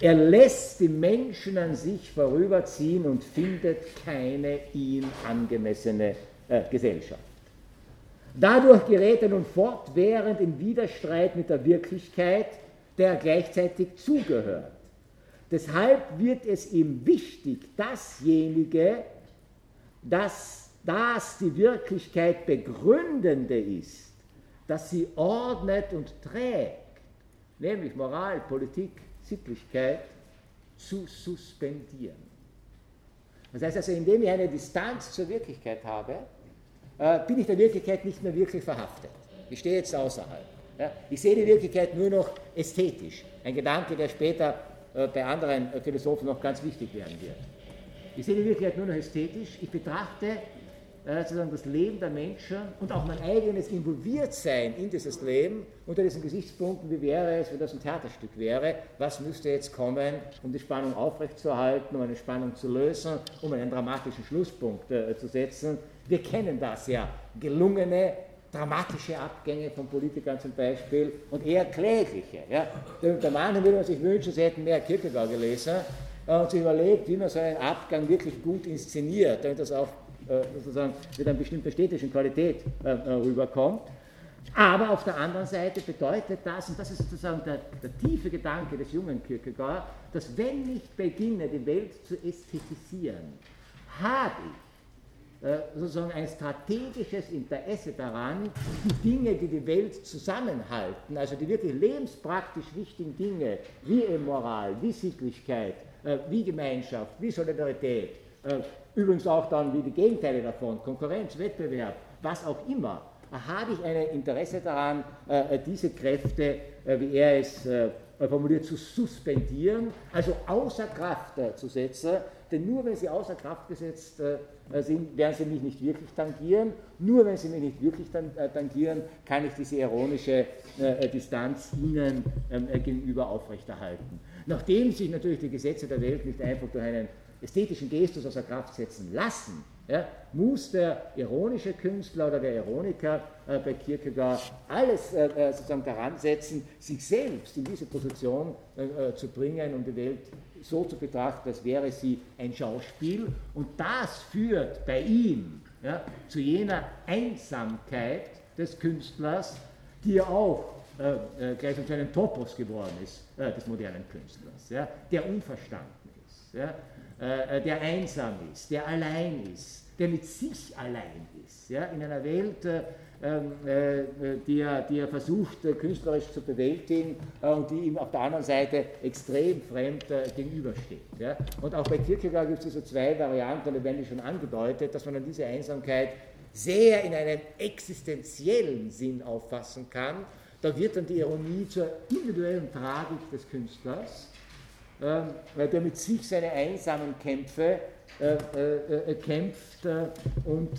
Er lässt die Menschen an sich vorüberziehen und findet keine ihm angemessene äh, Gesellschaft. Dadurch gerät er nun fortwährend in Widerstreit mit der Wirklichkeit, der er gleichzeitig zugehört. Deshalb wird es ihm wichtig, dasjenige, das, das die Wirklichkeit begründende ist, dass sie ordnet und trägt, nämlich Moral, Politik, Sittlichkeit, zu suspendieren. Das heißt also, indem ich eine Distanz zur Wirklichkeit habe, äh, bin ich der Wirklichkeit nicht mehr wirklich verhaftet. Ich stehe jetzt außerhalb. Ich sehe die Wirklichkeit nur noch ästhetisch. Ein Gedanke, der später äh, bei anderen äh, Philosophen noch ganz wichtig werden wird. Ich sehe die Wirklichkeit nur noch ästhetisch. Ich betrachte sozusagen das Leben der Menschen und auch mein eigenes Involviertsein in dieses Leben unter diesen Gesichtspunkten, wie wäre es, wenn das ein Theaterstück wäre, was müsste jetzt kommen, um die Spannung aufrechtzuerhalten, um eine Spannung zu lösen, um einen dramatischen Schlusspunkt äh, zu setzen. Wir kennen das ja, gelungene dramatische Abgänge von Politikern zum Beispiel und eher klägliche. Ja. Der Mann würde man sich wünschen, sie hätten mehr Kierkegaard gelesen äh, und sich überlegt, wie man so einen Abgang wirklich gut inszeniert, damit das auch äh, sozusagen mit einer bestimmten ästhetischen Qualität äh, rüberkommt. Aber auf der anderen Seite bedeutet das, und das ist sozusagen der, der tiefe Gedanke des jungen Kierkegaard, dass wenn ich beginne, die Welt zu ästhetisieren, habe ich äh, sozusagen ein strategisches Interesse daran, die Dinge, die die Welt zusammenhalten, also die wirklich lebenspraktisch wichtigen Dinge, wie Moral, wie Sittlichkeit, äh, wie Gemeinschaft, wie Solidarität, äh, übrigens auch dann wie die Gegenteile davon, Konkurrenz, Wettbewerb, was auch immer, habe ich ein Interesse daran, äh, diese Kräfte, äh, wie er es äh, formuliert, zu suspendieren, also außer Kraft zu setzen, denn nur wenn sie außer Kraft gesetzt sind, werden sie mich nicht wirklich tangieren. Nur wenn sie mich nicht wirklich tangieren, kann ich diese ironische Distanz ihnen ähm, gegenüber aufrechterhalten. Nachdem sich natürlich die Gesetze der Welt nicht einfach durch einen ästhetischen Gestus außer Kraft setzen lassen, ja, muss der ironische Künstler oder der Ironiker äh, bei Kierkegaard alles äh, äh, sozusagen daran setzen, sich selbst in diese Position äh, äh, zu bringen und die Welt so zu betrachten, als wäre sie ein Schauspiel. Und das führt bei ihm ja, zu jener Einsamkeit des Künstlers, die ja auch äh, gleich einem Topos geworden ist, des modernen Künstlers, ja, der unverstanden ist. Ja, äh, der einsam ist, der allein ist, der mit sich allein ist, ja, in einer Welt, äh, ähm, äh, die, er, die er versucht künstlerisch zu bewältigen und die ihm auf der anderen Seite extrem fremd gegenübersteht. Ja. Und auch bei Kierkegaard gibt es diese zwei Varianten, die werden schon angedeutet, dass man dann diese Einsamkeit sehr in einem existenziellen Sinn auffassen kann. Da wird dann die Ironie zur individuellen Tragik des Künstlers weil der mit sich seine einsamen Kämpfe äh, äh, äh kämpft und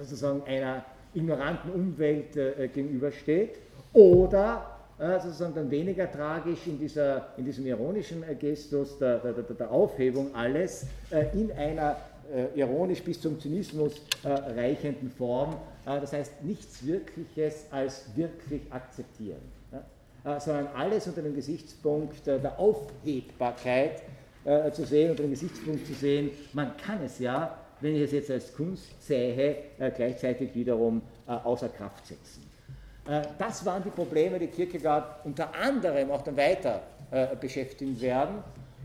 sozusagen einer ignoranten Umwelt gegenübersteht. Oder sozusagen dann weniger tragisch in, dieser, in diesem ironischen Gestus der, der, der Aufhebung alles in einer ironisch bis zum Zynismus reichenden Form, das heißt nichts Wirkliches als wirklich akzeptieren. Äh, sondern alles unter dem Gesichtspunkt der Aufhebbarkeit äh, zu sehen, unter dem Gesichtspunkt zu sehen, man kann es ja, wenn ich es jetzt als Kunst sähe, äh, gleichzeitig wiederum außer Kraft setzen. Das waren die Probleme, die Kierkegaard unter anderem auch dann weiter beschäftigen werden.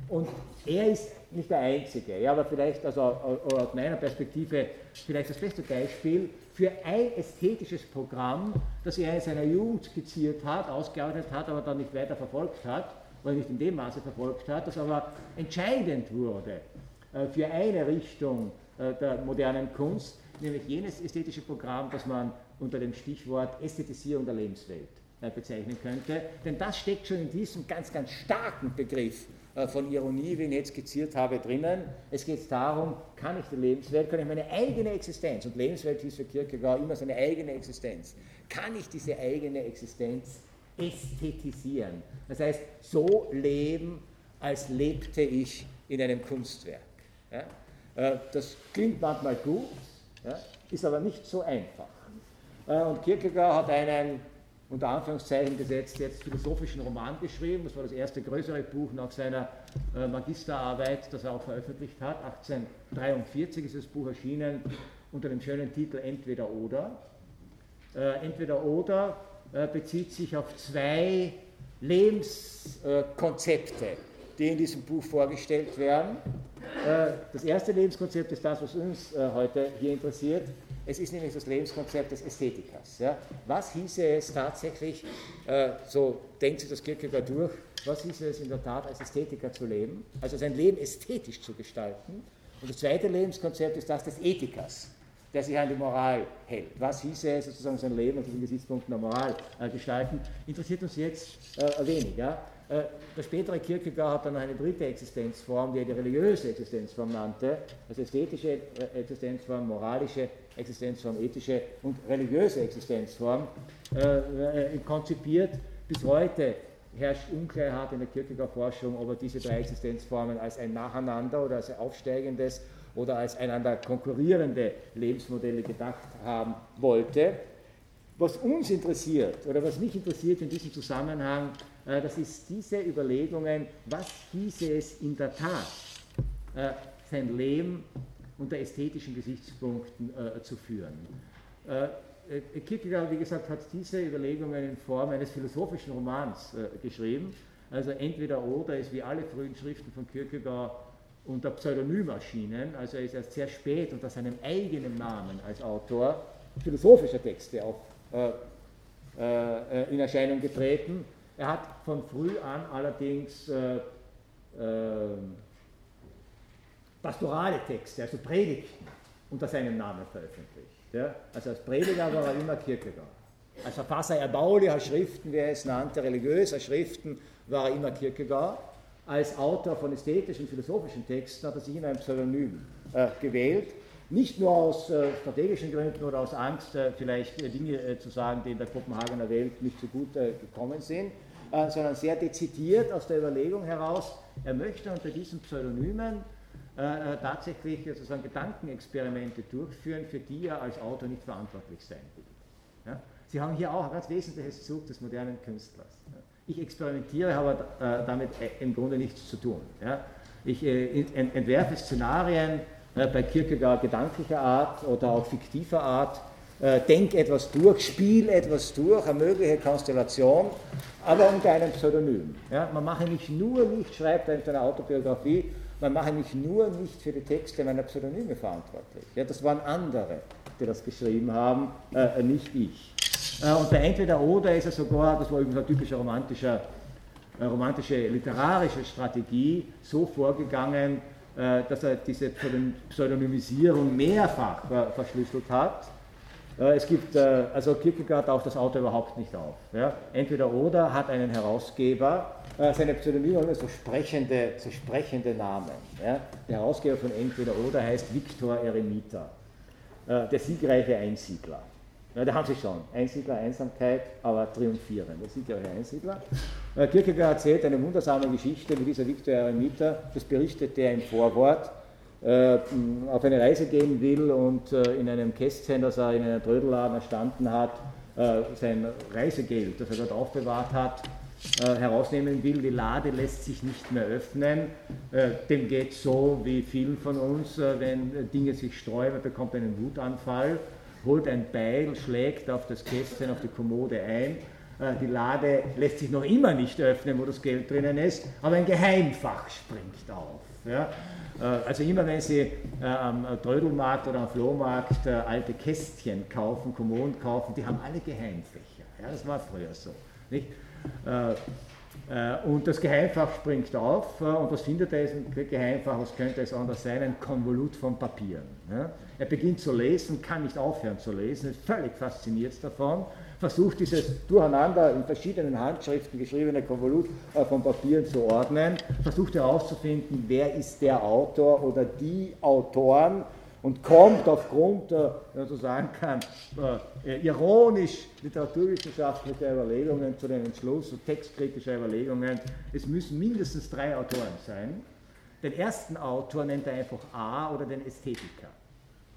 Und er ist nicht der Einzige, ja, aber vielleicht also aus meiner Perspektive vielleicht das beste Beispiel für ein ästhetisches Programm, das er in seiner Jugend skizziert hat, ausgearbeitet hat, aber dann nicht weiter verfolgt hat, oder nicht in dem Maße verfolgt hat, das aber entscheidend wurde äh, für eine Richtung äh, der modernen Kunst, nämlich jenes ästhetische Programm, das man unter dem Stichwort Ästhetisierung der Lebenswelt äh, bezeichnen könnte. Denn das steckt schon in diesem ganz, ganz starken Begriff von Ironie, wie ich jetzt skizziert habe, drinnen. Es geht darum, kann ich die Lebenswelt, kann ich meine eigene Existenz, und Lebenswelt hieß für Kierkegaard immer seine eigene Existenz, kann ich diese eigene Existenz ästhetisieren. Das heißt, so leben, als lebte ich in einem Kunstwerk. Ja? Äh, das klingt manchmal gut, ja? ist aber nicht so einfach. Äh, und Kierkegaard hat einen unter Anführungszeichen gesetzt, jetzt philosophischen Roman geschrieben. Das war das erste größere Buch nach seiner äh, Magisterarbeit, das er auch veröffentlicht hat. 1843 ist das Buch erschienen unter dem schönen Titel Entweder oder. Äh, Entweder oder äh, bezieht sich auf zwei Lebenskonzepte, die in diesem Buch vorgestellt werden. Das erste Lebenskonzept ist das, was uns heute hier interessiert, es ist nämlich das Lebenskonzept des Ästhetikers. Ja. Was hieße es tatsächlich, äh, so denkt sich das Kierkegaard durch, was hieße es in der Tat als Ästhetiker zu leben, also sein Leben ästhetisch zu gestalten. Und das zweite Lebenskonzept ist das des Ethikers, der sich an die Moral hält. Was hieße es sozusagen sein Leben unter den Gesichtspunkten der Moral äh, gestalten, interessiert uns jetzt äh, wenig. Ja. Äh, der spätere Kierkegaard hat dann eine dritte Existenzform, die er die religiöse Existenzform nannte, also ästhetische äh, Existenzform, moralische Existenzform, ethische und religiöse Existenzform, äh, konzipiert. Bis heute herrscht Unklarheit in der Kierkegaard-Forschung, ob er diese drei Existenzformen als ein Nacheinander oder als ein aufsteigendes oder als einander konkurrierende Lebensmodelle gedacht haben wollte. Was uns interessiert oder was mich interessiert in diesem Zusammenhang, äh, das ist diese Überlegungen, was hieße es in der Tat, äh, sein Leben unter ästhetischen Gesichtspunkten äh, zu führen. Kierkegaard, wie gesagt, hat diese Überlegungen in Form eines philosophischen Romans äh, geschrieben. Also entweder oder ist wie alle frühen Schriften von Kierkegaard unter Pseudonym erschienen. Also er ist erst sehr spät unter seinem eigenen Namen als Autor philosophischer Texte auch äh, äh, in Erscheinung getreten. Er hat von früh an allerdings äh, pastorale Texte, also Predigten, unter seinem Namen veröffentlicht. Ja? Also als Prediger war er immer Kierkegaard. Als Verfasser erbaulicher Schriften, wie er es nannte, religiöser Schriften, war er immer Kierkegaard. Als Autor von ästhetischen, philosophischen Texten hat er sich immer ein Pseudonym äh, gewählt. Nicht nur aus äh, strategischen Gründen oder aus Angst, äh, vielleicht äh, Dinge äh, zu sagen, die in der Kopenhagener Welt nicht so gut äh, gekommen sind, sondern sehr dezidiert aus der Überlegung heraus, er möchte unter diesen Pseudonymen tatsächlich sozusagen Gedankenexperimente durchführen, für die er als Autor nicht verantwortlich sein will. Ja? Sie haben hier auch ein ganz wesentliches Zug des modernen Künstlers. Ich experimentiere, habe äh, damit äh, im Grunde nichts zu tun. Ich äh, entwerfe Szenarien bei Kierkegaard gedanklicher Art oder auch fiktiver Art, denke etwas durch, spiele etwas durch, eine mögliche Konstellation, aber unter einem Pseudonym. Man mache mich nur nicht, schreibt in seiner Autobiografie, man mache mich nur nicht für die Texte meiner Pseudonyme verantwortlich. das waren andere, die das geschrieben haben, nicht ich. Äh, und bei Entweder-Oder ist er sogar, das war übrigens eine typische romantische, äh, romantische literarische Strategie, so vorgegangen, äh, dass er diese Pseudonymisierung mehrfach verschlüsselt hat. Es gibt, also Kierkegaard taucht das Auto überhaupt nicht auf. Ja. Entweder oder hat einen Herausgeber, seine Pseudonyme haben so sprechende, so sprechende Namen. Ja. Der Herausgeber von Entweder oder heißt Viktor Eremita, der siegreiche Einsiedler. Ja, da haben Sie schon. Einsiedler, Einsamkeit, aber triumphieren. Das sind ja auch Einsiedler. Äh, Kierkegaard erzählt eine wundersame Geschichte mit dieser Viktor Eremita. Das berichtet er im Vorwort. Äh, auf eine Reise gehen will und äh, in einem Kästchen, das er in einem Trödelladen erstanden hat, äh, sein Reisegeld, das er dort aufbewahrt hat, herausnehmen will. Die Lade lässt sich nicht mehr öffnen. Dem geht so wie vielen von uns, wenn Dinge sich streuen, man bekommt einen Wutanfall holt ein Beil, schlägt auf das Kästchen, auf die Kommode ein. Die Lade lässt sich noch immer nicht öffnen, wo das Geld drinnen ist, aber ein Geheimfach springt auf. Ja? Äh, also immer wenn Sie äh, am Trödelmarkt oder am Flohmarkt alte Kästchen kaufen, Kommoden kaufen, die haben alle Geheimfächer. Ja, das war früher so. Nicht? Und das Geheimfach springt auf und was findet er ein Geheimfach, was könnte es anders sein? Ein Konvolut von Papieren. Er beginnt zu lesen, kann nicht aufhören zu lesen, ist völlig fasziniert davon, versucht dieses durcheinander in verschiedenen Handschriften geschriebene Konvolut äh, von Papieren zu ordnen, versucht herauszufinden, wer ist der Autor oder die Autoren und kommt aufgrund, äh, wenn man so sagen kann, äh, ironisch literaturwissenschaftlicher Überlegungen zu dem Entschluss und textkritischer Überlegungen, es müssen mindestens drei Autoren sein. Den ersten Autor nennt er einfach A oder den Ästhetiker.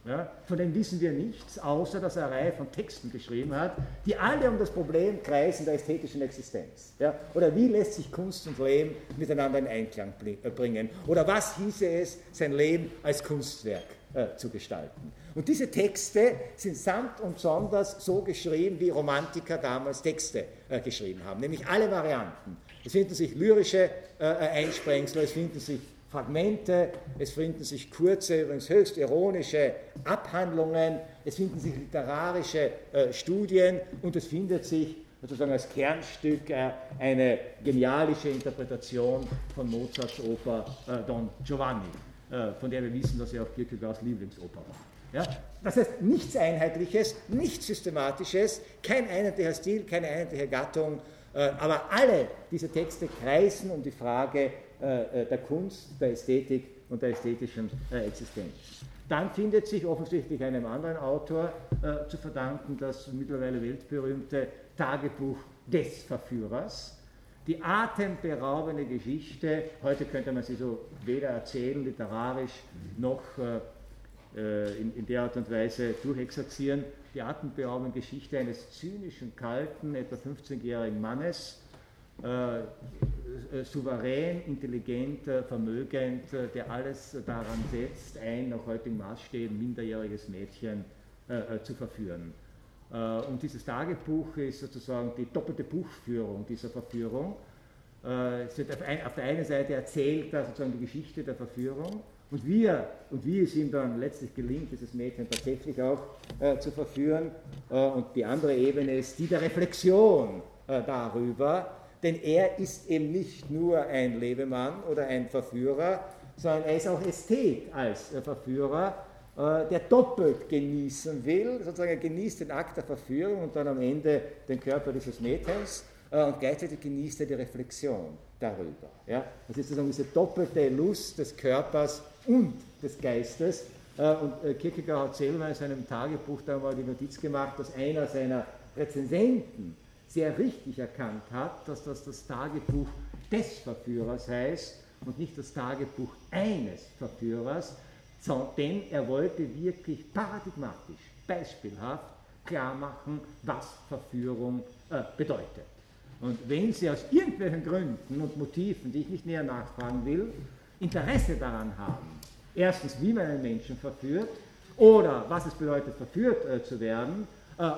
Ja, von dem wissen wir nichts, außer dass er eine Reihe von Texten geschrieben hat, die alle um das Problem kreisen der ästhetischen Existenz. Ja, oder wie lässt sich Kunst und Leben miteinander in Einklang äh, bringen? Oder was hieße es, sein Leben als Kunstwerk äh, zu gestalten? Und diese Texte sind samt und sonders so geschrieben, wie Romantiker damals Texte äh, geschrieben haben, nämlich alle Varianten. Es finden sich lyrische äh, Einsprengsel, es finden sich Fragmente, es finden sich kurze, übrigens höchst ironische Abhandlungen, es finden sich literarische äh, Studien und es findet sich sozusagen als Kernstück äh, eine genialische Interpretation von Mozarts Oper äh, Don Giovanni, äh, von der wir wissen, dass sie auch Kierkegaards Lieblingsoper war. Ja? Das heißt, nichts Einheitliches, nichts Systematisches, kein einheitlicher Stil, keine einheitliche Gattung, äh, aber alle diese Texte kreisen um die Frage der Kunst, der Ästhetik und der ästhetischen äh, Existenz. Dann findet sich offensichtlich einem anderen Autor äh, zu verdanken das mittlerweile weltberühmte Tagebuch des Verführers. Die atemberaubende Geschichte, heute könnte man sie so weder erzählen, literarisch, noch äh, in, in, der Art und Weise durchexerzieren, die atemberaubende Geschichte eines zynischen, kalten, etwa 15-jährigen Mannes, äh, äh, souverän, intelligent, äh, vermögend, der alles daran setzt, ein nach heutigen Maßstäben minderjähriges Mädchen zu verführen. Und dieses Tagebuch ist sozusagen die doppelte Buchführung dieser Verführung. Es wird auf, der einen Seite erzählt da sozusagen die Geschichte der Verführung und wie, er, und wie es ihm dann letztlich gelingt, dieses Mädchen tatsächlich auch äh, zu verführen. Äh, und die andere Ebene ist die der Reflexion äh, darüber, denn er ist eben nicht nur ein Lebemann oder ein Verführer, sondern er ist auch Ästhet als äh, Verführer, äh, der doppelt genießen will, sozusagen er genießt den Akt der Verführung und dann am Ende den Körper dieses Mädchens äh, und gleichzeitig genießt er die Reflexion darüber. Das ist sozusagen diese doppelte Lust des Körpers und des Geistes. Und Kierkegaard hat selber in seinem Tagebuch da mal die Notiz gemacht, dass einer seiner Rezensenten sehr richtig erkannt hat, dass das das Tagebuch des Verführers heißt und nicht das Tagebuch eines Verführers, denn er wollte wirklich paradigmatisch, beispielhaft klar machen, was Verführung äh, bedeutet. Und wenn Sie aus irgendwelchen Gründen und Motiven, die ich nicht näher nachfragen will, Interesse daran haben, erstens, wie man einen Menschen verführt, oder was es bedeutet, verführt äh, zu werden,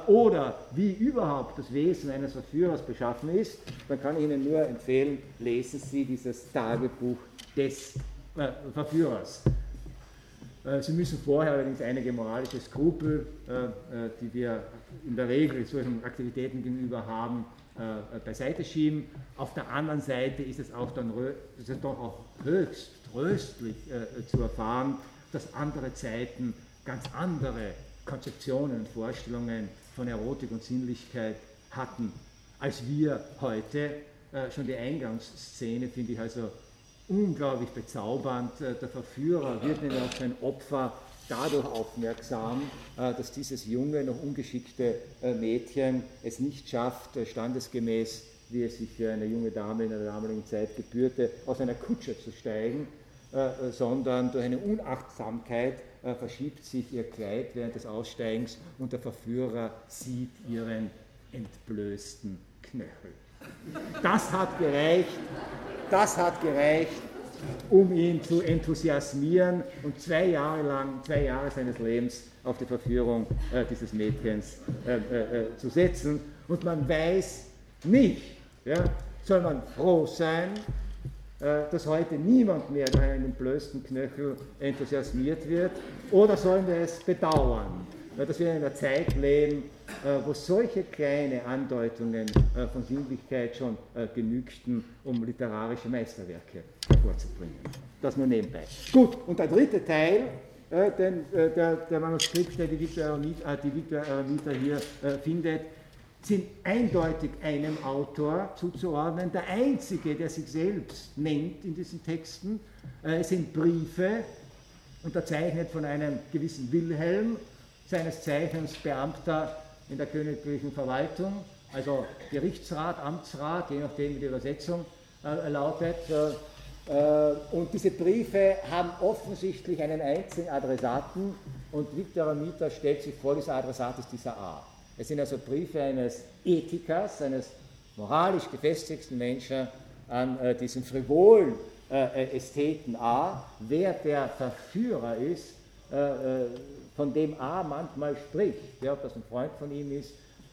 oder wie überhaupt das Wesen eines Verführers beschaffen ist, dann kann ich Ihnen nur empfehlen, lesen Sie dieses Tagebuch des äh, Verführers. Äh, Sie müssen vorher allerdings einige moralische Skrupel, äh, äh, die wir in der Regel solchen Aktivitäten gegenüber haben, beiseite schieben. Auf der anderen Seite ist es, auch dann, ist es doch auch höchst tröstlich zu erfahren, dass andere Zeiten ganz andere Konzeptionen und Vorstellungen von Erotik und Sinnlichkeit hatten, als wir heute. Schon die Eingangsszene finde ich also unglaublich bezaubernd. Äh, der Verführer wird nämlich auf sein Opfer dadurch aufmerksam, äh, dass dieses junge, noch ungeschickte äh, Mädchen es nicht schafft, standesgemäß, wie es sich für eine junge Dame in der damaligen Zeit gebührte, aus einer Kutsche zu steigen, sondern durch eine Unachtsamkeit verschiebt sich ihr Kleid während des Aussteigens und der Verführer sieht ihren entblößten Knöchel. Das hat gereicht, das hat gereicht, um ihn zu enthusiasmieren und zwei Jahre lang, zwei Jahre seines Lebens auf die Verführung äh, dieses Mädchens äh, äh, äh, zu setzen. Und man weiß nicht, ja, soll man froh sein, äh, dass heute niemand mehr durch einen blösten Knöchel enthusiasmiert wird, oder sollen wir es bedauern? dass wir in einer Zeit leben, äh, wo solche kleine Andeutungen äh, von Sinnlichkeit schon äh, genügten, um literarische Meisterwerke hervorzubringen. Das nur nebenbei. Gut, und der dritte Teil, den der, der Manuskripte, die Victor Aramita hier findet, sind eindeutig einem Autor zuzuordnen. Der einzige, der sich selbst nennt in diesen Texten, sind Briefe, unterzeichnet von einem gewissen Wilhelm, seines Zeichens Beamter in der königlichen Verwaltung, also Gerichtsrat, Amtsrat, je nachdem wie die Übersetzung äh, lautet. Äh, äh, und diese Briefe haben offensichtlich einen einzigen Adressaten und Victor Amita stellt sich vor, dieser Adressat ist dieser A. Es sind also Briefe eines Ethikers, eines moralisch gefestigten Menschen an äh, diesen frivolen äh, Ästheten A. Wer der Verführer ist, äh, von dem A manchmal spricht, ja, ob das ein Freund von ihm ist,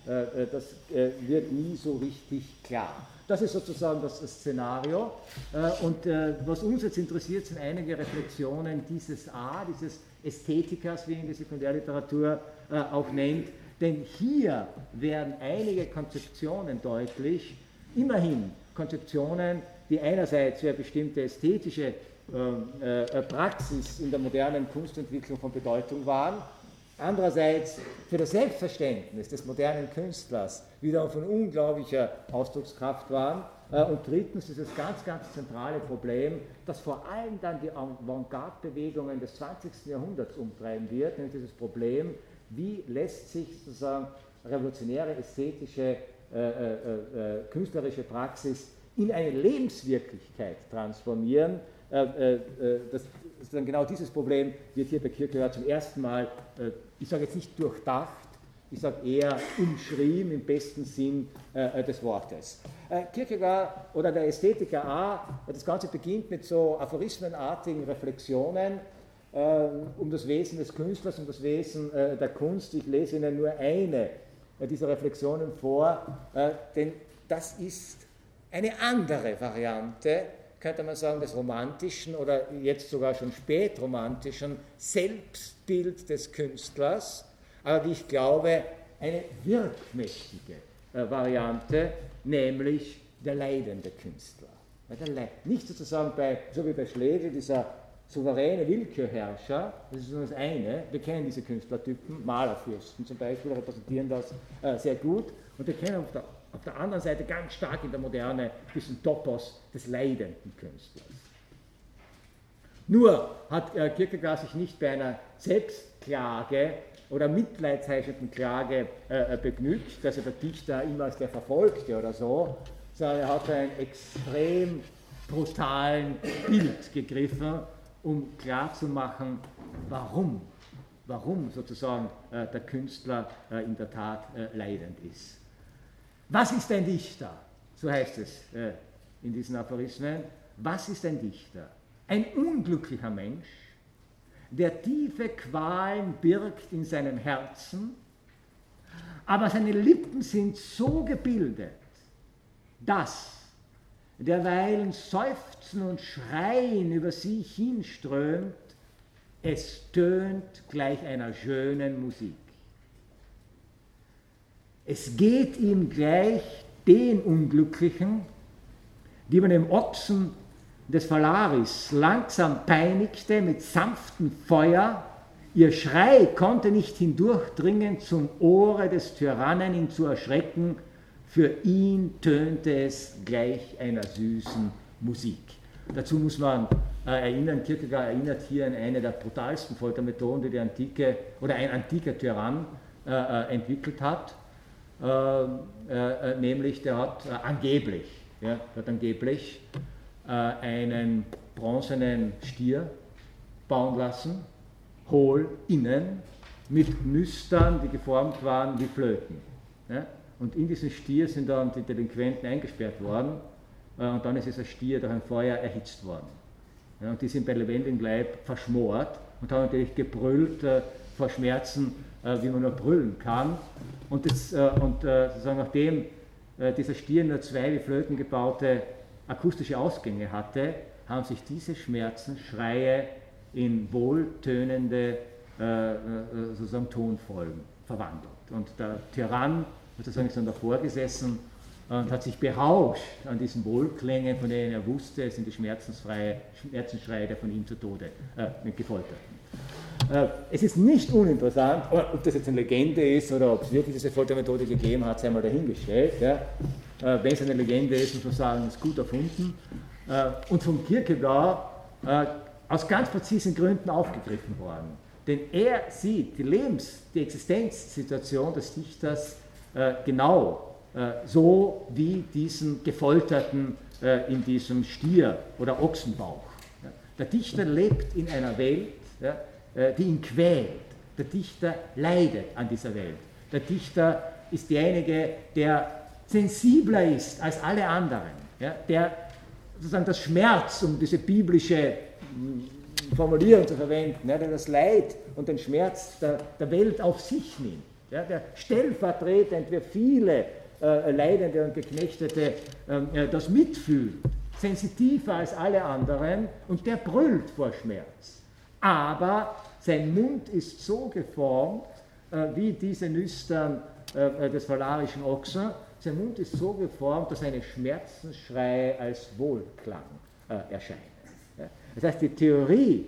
äh, äh, das äh, wird nie so richtig klar. Das ist sozusagen das Szenario. Und was uns jetzt interessiert, sind einige Reflexionen dieses A, dieses Ästhetikers, wie ihn die Sekundärliteratur auch nennt. Denn hier werden einige Konzeptionen deutlich, immerhin Konzeptionen, die einerseits für eine bestimmte ästhetische äh, äh, Praxis in der modernen Kunstentwicklung von Bedeutung waren, andererseits für das Selbstverständnis des modernen Künstlers wiederum von unglaublicher Ausdruckskraft waren äh, und drittens dieses ganz, ganz zentrale Problem, das vor allem dann die Avantgarde-Bewegungen des 20. Jahrhunderts umtreiben wird, nämlich dieses Problem, wie lässt sich sozusagen revolutionäre, ästhetische, äh, äh, äh, künstlerische Praxis in eine Lebenswirklichkeit transformieren, äh, äh, äh, das, genau dieses Problem wird hier bei Kierkegaard zum ersten Mal, ich sage jetzt nicht durchdacht, ich sage eher umschrieben im besten Sinn des Wortes. Kierkegaard oder der Ästhetiker A, das Ganze beginnt mit so aphorismenartigen Reflexionen um das Wesen des Künstlers, um das Wesen der Kunst. Ich lese Ihnen nur eine dieser Reflexionen vor, denn das ist eine andere Variante, könnte man sagen, des romantischen oder jetzt sogar schon spätromantischen Selbstbild des Künstlers, aber wie ich glaube, eine wirkmächtige Variante, nämlich der leidende Künstler. Nicht sozusagen bei, so wie bei Schlegel, dieser souveräne Willkürherrscher, das ist nur das eine, wir kennen diese Künstlertypen, Malerfürsten zum Beispiel repräsentieren das äh, sehr gut. Und wir kennen auf der, auf der anderen Seite ganz stark in der Moderne diesen Topos des leidenden Künstlers. Nur hat äh, Kierkegaard sich nicht bei einer Selbstklage oder mitleidzeichenden Klage äh, äh, begnügt, dass er der Dichter immer als der Verfolgte oder so, sondern er hat ein extrem brutalen Bild gegriffen, um klarzumachen, warum, warum sozusagen äh, der Künstler äh, in der Tat äh, leidend ist. Was ist ein Dichter? So heißt es äh, in diesen Aphorismen. Was ist ein Dichter? Ein unglücklicher Mensch, der tiefe Qualen birgt in seinem Herzen, aber seine Lippen sind so gebildet, dass derweilen Seufzen und Schreien über sie hinströmt, es tönt gleich einer schönen Musik. Es geht ihm gleich den Unglücklichen, die man dem Ochsen des Phalaris langsam peinigte mit sanftem Feuer, ihr Schrei konnte nicht hindurchdringen zum Ohre des Tyrannen, ihn zu erschrecken, für ihn tönte es gleich einer süßen Musik. Dazu muss man äh, erinnern, Kierkegaard erinnert hier an eine der brutalsten Foltermethoden, die die Antike oder ein antiker Tyrann äh, äh entwickelt hat. Äh, äh, nämlich, der hat angeblich, ja, hat angeblich einen bronzenen Stier bauen lassen, hohl innen, mit Nüstern, die geformt waren wie Flöten. Ja? Und in diesen Stier sind dann die Delinquenten eingesperrt worden äh, und dann ist dieser Stier durch ein Feuer erhitzt worden. Ja, und die sind bei lebendigem Leib verschmort und haben natürlich gebrüllt äh, vor Schmerzen, äh, wie man nur brüllen kann. Und, das, äh, und äh, sozusagen nachdem äh, dieser Stier nur zwei wie Flöten gebaute akustische Ausgänge hatte, haben sich diese Schmerzen, Schreie in wohltönende sozusagen Tonfolgen verwandelt. Und der Tyrann sozusagen dann davor gesessen und hat sich berauscht an diesen Wohlklängen, von denen er wusste, es sind die schmerzensfreie, Schmerzensschreie der von ihm zu Tode äh, gefolterten. Äh, es ist nicht uninteressant, ob das jetzt eine Legende ist oder ob es wirklich diese Foltermethode gegeben hat, sei mal dahingestellt. Ja. Äh, Wenn es eine Legende ist, muss man sagen, ist gut erfunden äh, und von Kierkegaard äh, aus ganz präzisen Gründen aufgegriffen worden. Denn er sieht die Lebens-, die Existenzsituation des Dichters genau äh, so wie diesen Gefolterten äh, in diesem Stier- oder Ochsenbauch. Der Dichter lebt in einer Welt, die ihn quält. Der Dichter leidet an dieser Welt. Der Dichter ist derjenige, der sensibler ist als alle anderen, der sozusagen das Schmerz, um diese biblische hm, Formulierung zu verwenden, der das Leid und den Schmerz der Welt auf sich nimmt ja, der stellvertretend für viele äh, Leidende und Geknechtete ähm, äh, das mitfühlt, sensitiver als alle anderen und der brüllt vor Schmerz. Aber sein Mund ist so geformt, äh, wie diese Nüstern äh, äh, des valarischen Ochsen, sein Mund ist so geformt, dass eine Schmerzensschrei als Wohlklang äh, erscheinen. Ja. Das heißt, die Theorie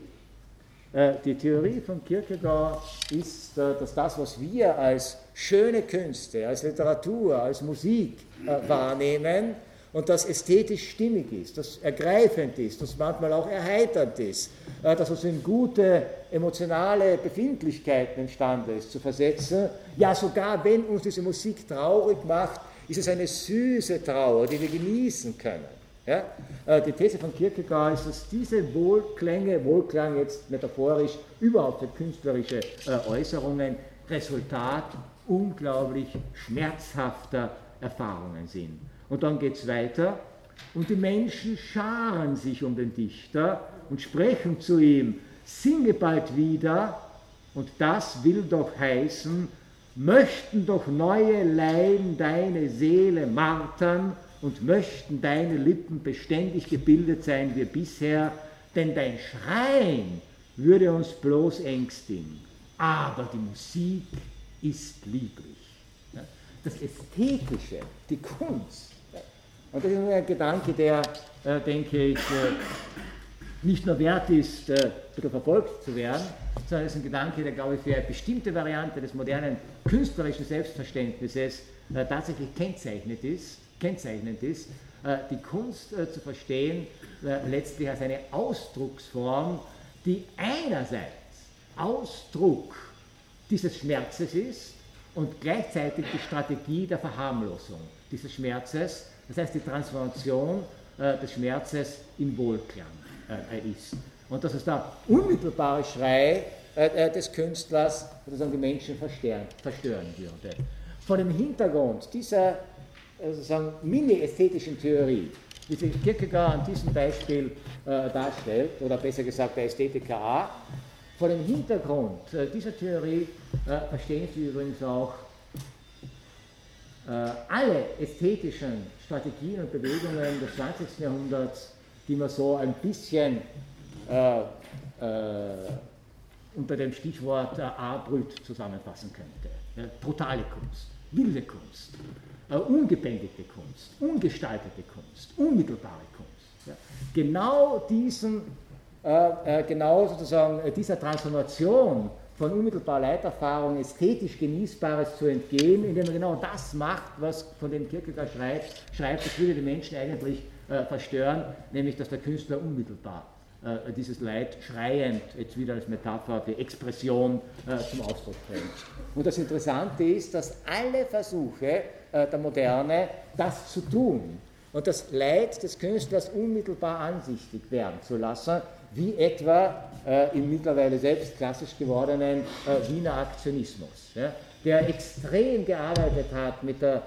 die Theorie von Kierkegaard ist, äh, dass das, was wir als schöne Künste, als Literatur, als Musik äh, wahrnehmen und das ästhetisch stimmig ist, das ergreifend ist, das manchmal auch erheiternd ist, dass uns in gute emotionale Befindlichkeiten imstande ist zu versetzen, ja sogar wenn uns diese Musik traurig macht, ist es eine süße Trauer, die wir genießen können. Ja? Äh, die These von Kierkegaard ist, dass diese Wohlklänge, Wohlklang jetzt metaphorisch, überhaupt für künstlerische äh, Äußerungen Resultat unglaublich schmerzhafter Erfahrungen sind. Und dann geht es weiter und die Menschen scharen sich um den Dichter und sprechen zu ihm, singe bald wieder und das will doch heißen, möchten doch neue Leiben deine Seele martern und möchten deine Lippen beständig gebildet sein wie bisher, denn dein Schreien würde uns bloß ängstigen. Aber die Musik ist lieblich. Das Ästhetische, die Kunst. Und das ist ein Gedanke, der, äh, denke ich, äh, nicht nur wert ist, äh, verfolgt zu werden, sondern es ist ein Gedanke, der, glaube ich, für eine bestimmte Variante des modernen künstlerischen Selbstverständnisses tatsächlich kennzeichnet ist, kennzeichnend ist, äh, die Kunst äh, zu verstehen, äh, letztlich als eine Ausdrucksform, die einerseits Ausdruck dieses Schmerzes ist und gleichzeitig die Strategie der Verharmlosung dieses Schmerzes, das heißt die Transformation des Schmerzes in Wohlklang ist. Und dass es der unmittelbare Schrei des Künstlers sozusagen die Menschen verstören würde. Vor dem Hintergrund dieser sozusagen mini-ästhetischen Theorie, wie sich Kierkegaard an diesem Beispiel äh, darstellt, oder besser gesagt der Ästhetiker A, vor dem Hintergrund äh, dieser Theorie äh, verstehen Sie übrigens auch äh, alle ästhetischen Strategien und Bewegungen des 20. Jahrhunderts, die man so ein bisschen äh, äh, unter dem Stichwort A-Brüt zusammenfassen könnte. brutale Kunst, wilde Kunst, äh, ungebändigte Kunst, ungestaltete Kunst, unmittelbare Kunst. Ja. Genau diesen, äh, äh, genau sozusagen äh, dieser Transformation von unmittelbarer Leiterfahrung ästhetisch Genießbares zu entgehen, indem er genau das macht, was von dem Kierkegaard schreibt, schreibt, das würde die Menschen eigentlich äh, verstören, nämlich dass der Künstler unmittelbar äh, dieses Leid schreiend, jetzt wieder als Metapher die Expression äh, zum Ausdruck bringt. Und das Interessante ist, dass alle Versuche der Moderne das zu tun und das Leid des Künstlers unmittelbar ansichtig werden zu lassen, wie etwa äh, im mittlerweile selbst klassisch gewordenen äh, Wiener Aktionismus, ja, der extrem gearbeitet hat mit der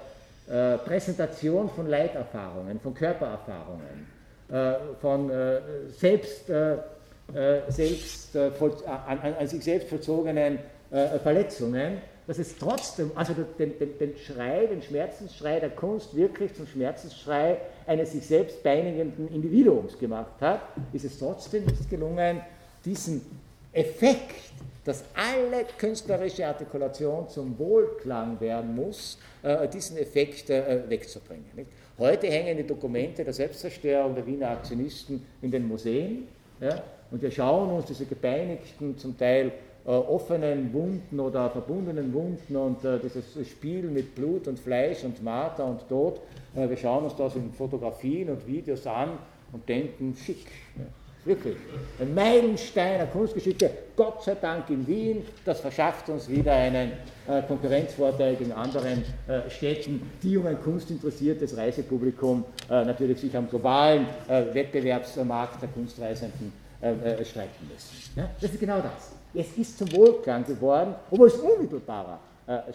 äh, Präsentation von Leiterfahrungen, von Körpererfahrungen, äh, von äh, selbst, äh, selbst an, an, sich selbst vollzogenen Verletzungen, dass es trotzdem, also den, den, den, Schrei, den Schmerzensschrei der Kunst wirklich zum Schmerzensschrei eines sich selbst peinigenden Individuums gemacht hat, ist es trotzdem nicht gelungen, diesen Effekt, dass alle künstlerische Artikulation zum Wohlklang werden muss, diesen Effekt wegzubringen. Heute hängen die Dokumente der Selbstzerstörung der Wiener Aktionisten in den Museen. Ja, und wir schauen uns diese gepeinigten, zum Teil äh, offenen Wunden oder verbundenen Wunden und äh, dieses Spiel mit Blut und Fleisch und Marter und Tod, äh, wir schauen uns das in Fotografien und Videos an und denken, schick. Wirklich. Ein Meilenstein der Kunstgeschichte, Gott sei Dank in Wien, das verschafft uns wieder einen äh, Konkurrenzvorteil gegen anderen äh, Städten, die um ein kunstinteressiertes Reisepublikum äh, natürlich sich am globalen äh, Wettbewerbsmarkt der Kunstreisenden äh, äh, streiten müssen. Ja? Das ist genau das. Es ist zum Wohlklang geworden, obwohl es unmittelbarer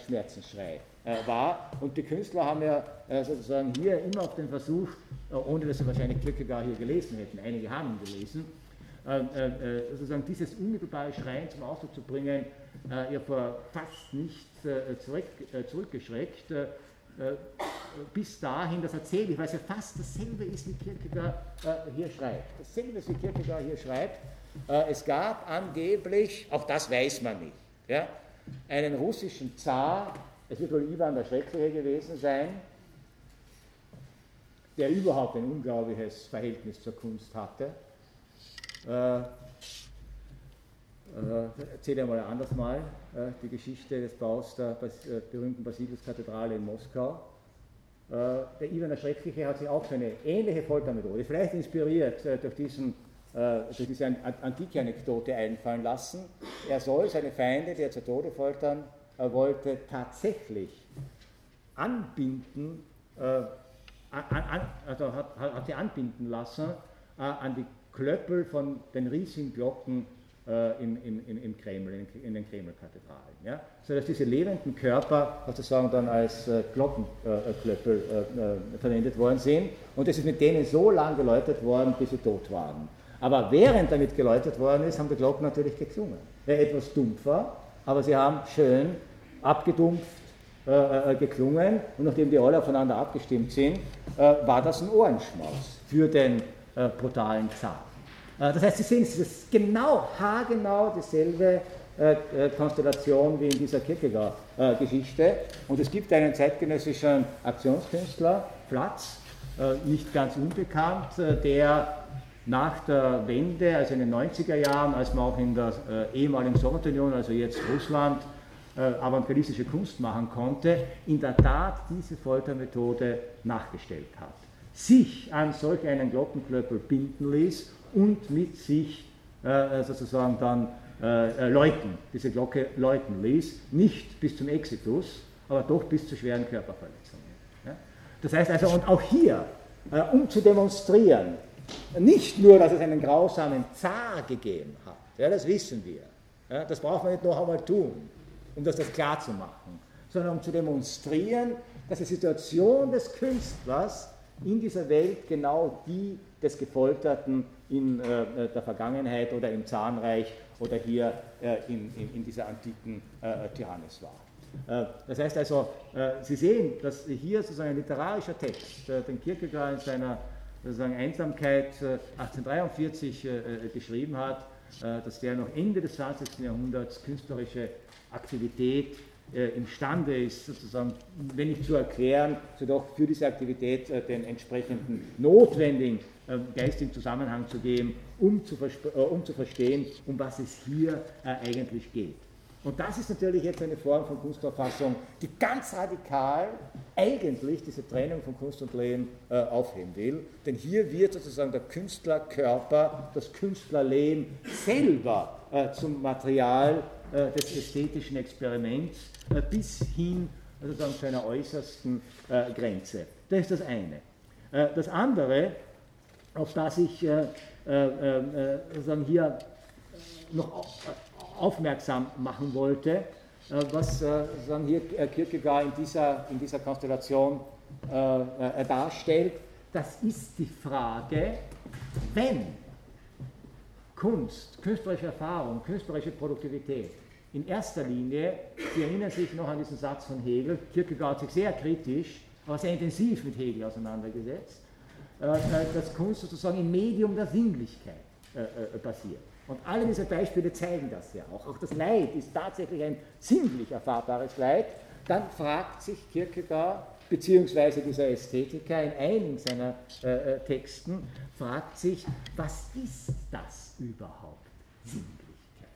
Schmerzensschrei war. Und die Künstler haben ja sozusagen hier immer auf den Versuch, ohne dass sie wahrscheinlich Kierkegaard hier gelesen hätten, einige haben ihn gelesen, sozusagen dieses unmittelbare Schreien zum Ausdruck zu bringen, äh, ihr vor fast nichts äh, zurück, äh, zurückgeschreckt, äh, äh, bis dahin, das erzähle ich, weil es ja fast dasselbe ist, wie Kierkegaard äh, hier schreibt. Dasselbe ist, wie Kierkegaard hier schreibt. Es gab angeblich, auch das weiß man nicht, ja, einen russischen Zar, es wird wohl Ivan der Schreckliche gewesen sein, der überhaupt ein unglaubliches Verhältnis zur Kunst hatte. Äh, erzähle einmal anders mal äh, die Geschichte des Baus der Bas äh, berühmten Basiliuskathedrale in Moskau. Äh, der Ivan der Schreckliche hat sich auch für eine ähnliche Foltermethode, vielleicht inspiriert äh, durch, diesen, äh, durch diese antike Anekdote einfallen lassen. Er soll seine Feinde, die er zu Tode foltern wollte, tatsächlich anbinden, an, an, also hat, hat sie anbinden lassen an die Klöppel von den riesigen Glocken äh, in, in, im Kreml, in, den Kremlkathedralen. Ja? Sodass diese lebenden Körper sozusagen dann als äh, Glockenklöppel äh, äh, verwendet worden sind. Und es ist mit denen so lange geläutet worden, bis sie tot waren. Aber während damit geläutet worden ist, haben die Glocken natürlich geklungen. Etwas dumpfer, aber sie haben schön abgedumpft äh, geklungen und nachdem die alle aufeinander abgestimmt sind, war das ein Ohrenschmaus für den brutalen Zar. das heißt, Sie sehen, es ist genau, haargenau dieselbe Konstellation wie in dieser Kierkegaard-Geschichte. Und es gibt einen zeitgenössischen Aktionskünstler, Platz, nicht ganz unbekannt, der nach der Wende, also in den 90er Jahren, als man auch in der äh, ehemaligen Sowjetunion, also jetzt Russland, äh, avantgardistische Kunst machen konnte, in der Tat diese Foltermethode nachgestellt hat. Sich an solch einen Glockenklöppel binden ließ und mit sich äh, sozusagen dann äh, läuten, diese Glocke läuten ließ, nicht bis zum Exitus, aber doch bis zu schweren Körperverletzungen. Ja? Das heißt also, und auch hier, äh, um zu demonstrieren, nicht nur, dass es einen grausamen Zar gegeben hat, ja, das wissen wir, ja, das braucht man nicht noch einmal tun, um das, das klar zu machen, sondern um zu demonstrieren, dass die Situation des Künstlers in dieser Welt genau die des Gefolterten in äh, der Vergangenheit oder im Zahnreich oder hier äh, in, in, in, dieser antiken äh, Tyrannis war. Äh, das heißt also, äh, Sie sehen, dass hier sozusagen ein literarischer Text, äh, den Kierkegaard in seiner sozusagen Einsamkeit 1843 äh, äh, geschrieben hat, äh, dass der noch Ende des 20. Jahrhunderts künstlerische Aktivität imstande ist, sozusagen, wenn nicht zu erklären, so doch für diese Aktivität den entsprechenden notwendigen geistigen Zusammenhang zu geben, um zu, um zu verstehen, um was es hier eigentlich geht. Und das ist natürlich jetzt eine Form von Kunstauffassung, die ganz radikal eigentlich diese Trennung von Kunst und Leben äh, aufheben will. Denn hier wird sozusagen der Künstlerkörper, das Künstlerleben selber äh, zum Material äh, des ästhetischen Experiments äh, bis hin sozusagen zu einer äußersten äh, Grenze. Das ist das eine. Äh, das andere, auf das ich sozusagen hier noch aufmerksam machen wollte, äh, was äh, sagen hier äh, Kierkegaard in dieser, in dieser Konstellation darstellt, das ist die Frage, wenn Kunst, künstlerische Erfahrung, künstlerische Produktivität in erster Linie, Sie erinnern sich noch an diesen Satz von Hegel, Kierkegaard hat sich sehr kritisch, aber sehr intensiv mit Hegel auseinandergesetzt, dass Kunst sozusagen im Medium der Sinnlichkeit passiert. Und alle diese Beispiele zeigen das ja auch. Auch das Leid ist tatsächlich ein sinnlich erfahrbares Leid. Dann fragt sich Kierkegaard, beziehungsweise dieser Ästhetiker in einigen seiner äh, äh, Texten, fragt sich, was ist das überhaupt, Sinnlichkeit?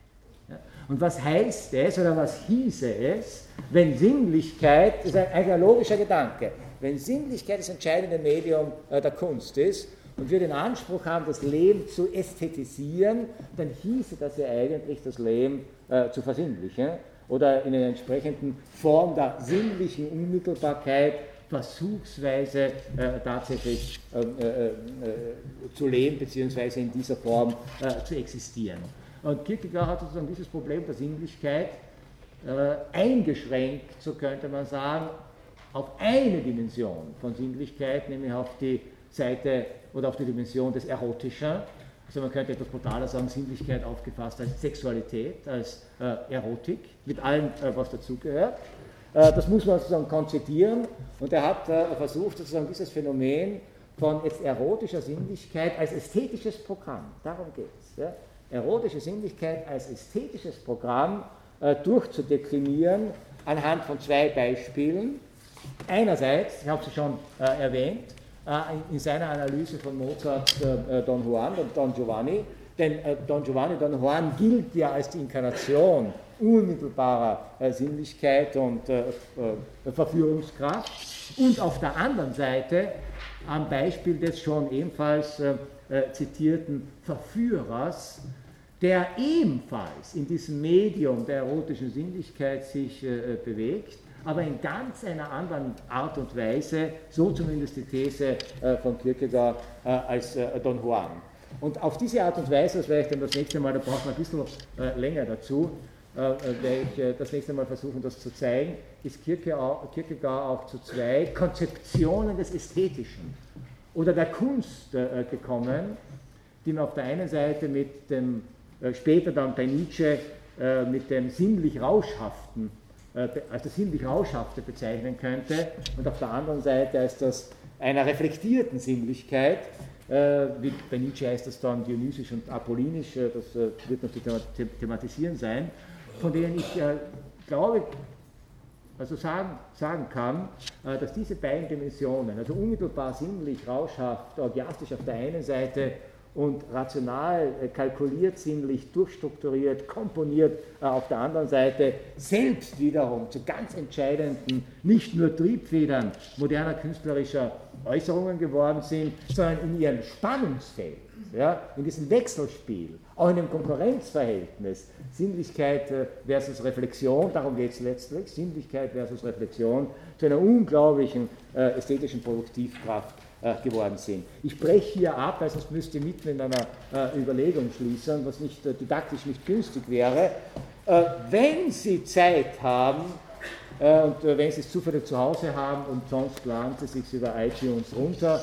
Ja? Und was heißt es oder was hieße es, wenn Sinnlichkeit, das ist ein, ein logischer Gedanke, wenn Sinnlichkeit das entscheidende Medium äh, der Kunst ist, und wir den Anspruch haben, das Leben zu ästhetisieren, dann hieße das ja eigentlich, das Leben äh, zu versinnlichen oder in einer entsprechenden Form der sinnlichen Unmittelbarkeit versuchsweise äh, tatsächlich ähm, äh, äh, zu leben, beziehungsweise in dieser Form äh, zu existieren. Und Kierkegaard hat sozusagen dieses Problem der Sinnlichkeit äh, eingeschränkt, so könnte man sagen, auf eine Dimension von Sinnlichkeit, nämlich auf die Seite oder auf die Dimension des Erotischen. Also man könnte etwas brutaler sagen, Sinnlichkeit aufgefasst als Sexualität, als äh, Erotik, mit allem, äh, was dazugehört. Äh, das muss man sozusagen konzidieren und er hat äh, versucht, sozusagen dieses Phänomen von erotischer Sinnlichkeit als ästhetisches Programm, darum geht es, ja? erotische Sinnlichkeit als ästhetisches Programm äh, durchzudeklinieren anhand von zwei Beispielen. Einerseits, ich habe sie schon äh, erwähnt, äh, in seiner Analyse von Mozart äh, äh, Don Juan und Don Giovanni, denn Don Giovanni, Don Juan gilt ja als die Inkarnation unmittelbarer Sinnlichkeit und Verführungskraft. Und auf der anderen Seite am Beispiel des schon ebenfalls zitierten Verführers, der ebenfalls in diesem Medium der erotischen Sinnlichkeit sich bewegt, aber in ganz einer anderen Art und Weise, so zumindest die These äh, von Kierkegaard, äh, als äh, Don Juan. Und auf diese Art und Weise, das werde ich dann das nächste Mal, da braucht man ein bisschen länger dazu, werde ich das nächste Mal versuchen, das zu zeigen, ist Kierkegaard auch zu zwei Konzeptionen des Ästhetischen oder der Kunst gekommen, die man auf der einen Seite mit dem, später dann bei Nietzsche, mit dem sinnlich Rauschhaften als das sinnlich Rauschhafte bezeichnen könnte. Und auf der anderen Seite als das einer reflektierten Sinnlichkeit, wie bei Nietzsche heißt das dann dionysisch und apollinisch, das wird noch zu thematisieren sein, von denen ich glaube, also sagen, sagen kann, dass diese beiden Dimensionen, also unmittelbar sinnlich, rauschhaft, orgiastisch auf der einen Seite und rational, äh, kalkuliert, sinnlich, durchstrukturiert, komponiert äh, auf der anderen Seite selbst wiederum zu ganz entscheidenden, nicht nur Triebfedern moderner künstlerischer Äußerungen geworden sind, sondern in ihrem Spannungsfeld, ja, in diesem Wechselspiel, auch in dem Konkurrenzverhältnis, Sinnlichkeit äh, versus Reflexion, darum geht es letztlich, Sinnlichkeit versus Reflexion, zu einer unglaublichen ästhetischen Produktivkraft geworden sind. Ich breche hier ab, weil sonst müsste mitten in einer äh, Überlegung schließen, was nicht äh, didaktisch nicht günstig wäre. Äh, wenn Sie Zeit haben äh, und äh, wenn Sie es zufällig zu Hause haben und sonst laden Sie sich über iTunes runter,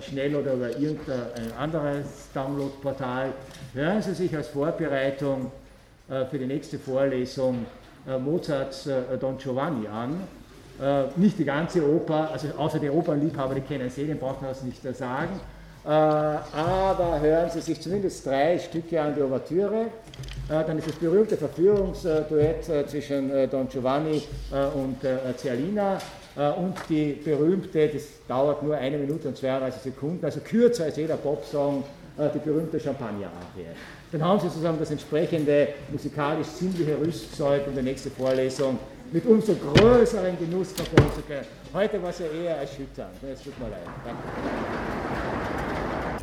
schnell oder über irgendein anderes Downloadportal, hören Sie sich als Vorbereitung für die nächste Vorlesung Mozarts Don Giovanni an äh, nicht die ganze Oper, also außer die Opernliebhaber, die kennen sie, den braucht man das nicht sagen. Äh, aber hören Sie sich zumindest drei Stücke an die Ouvertüre. Äh, dann ist das berühmte Verführungsduett äh, zwischen äh, Don Giovanni äh, und Cialina und die berühmte, das dauert nur eine Minute und 32 Sekunden, also kürzer als jeder Popsong, die berühmte Champagner-Arie. Dann haben Sie sozusagen das entsprechende musikalisch ziemliche Rüstzeug in der nächsten Vorlesung mit umso größeren Genuss verfolgen zu können. Heute war es ja eher erschütternd. Es tut mir leid. Danke.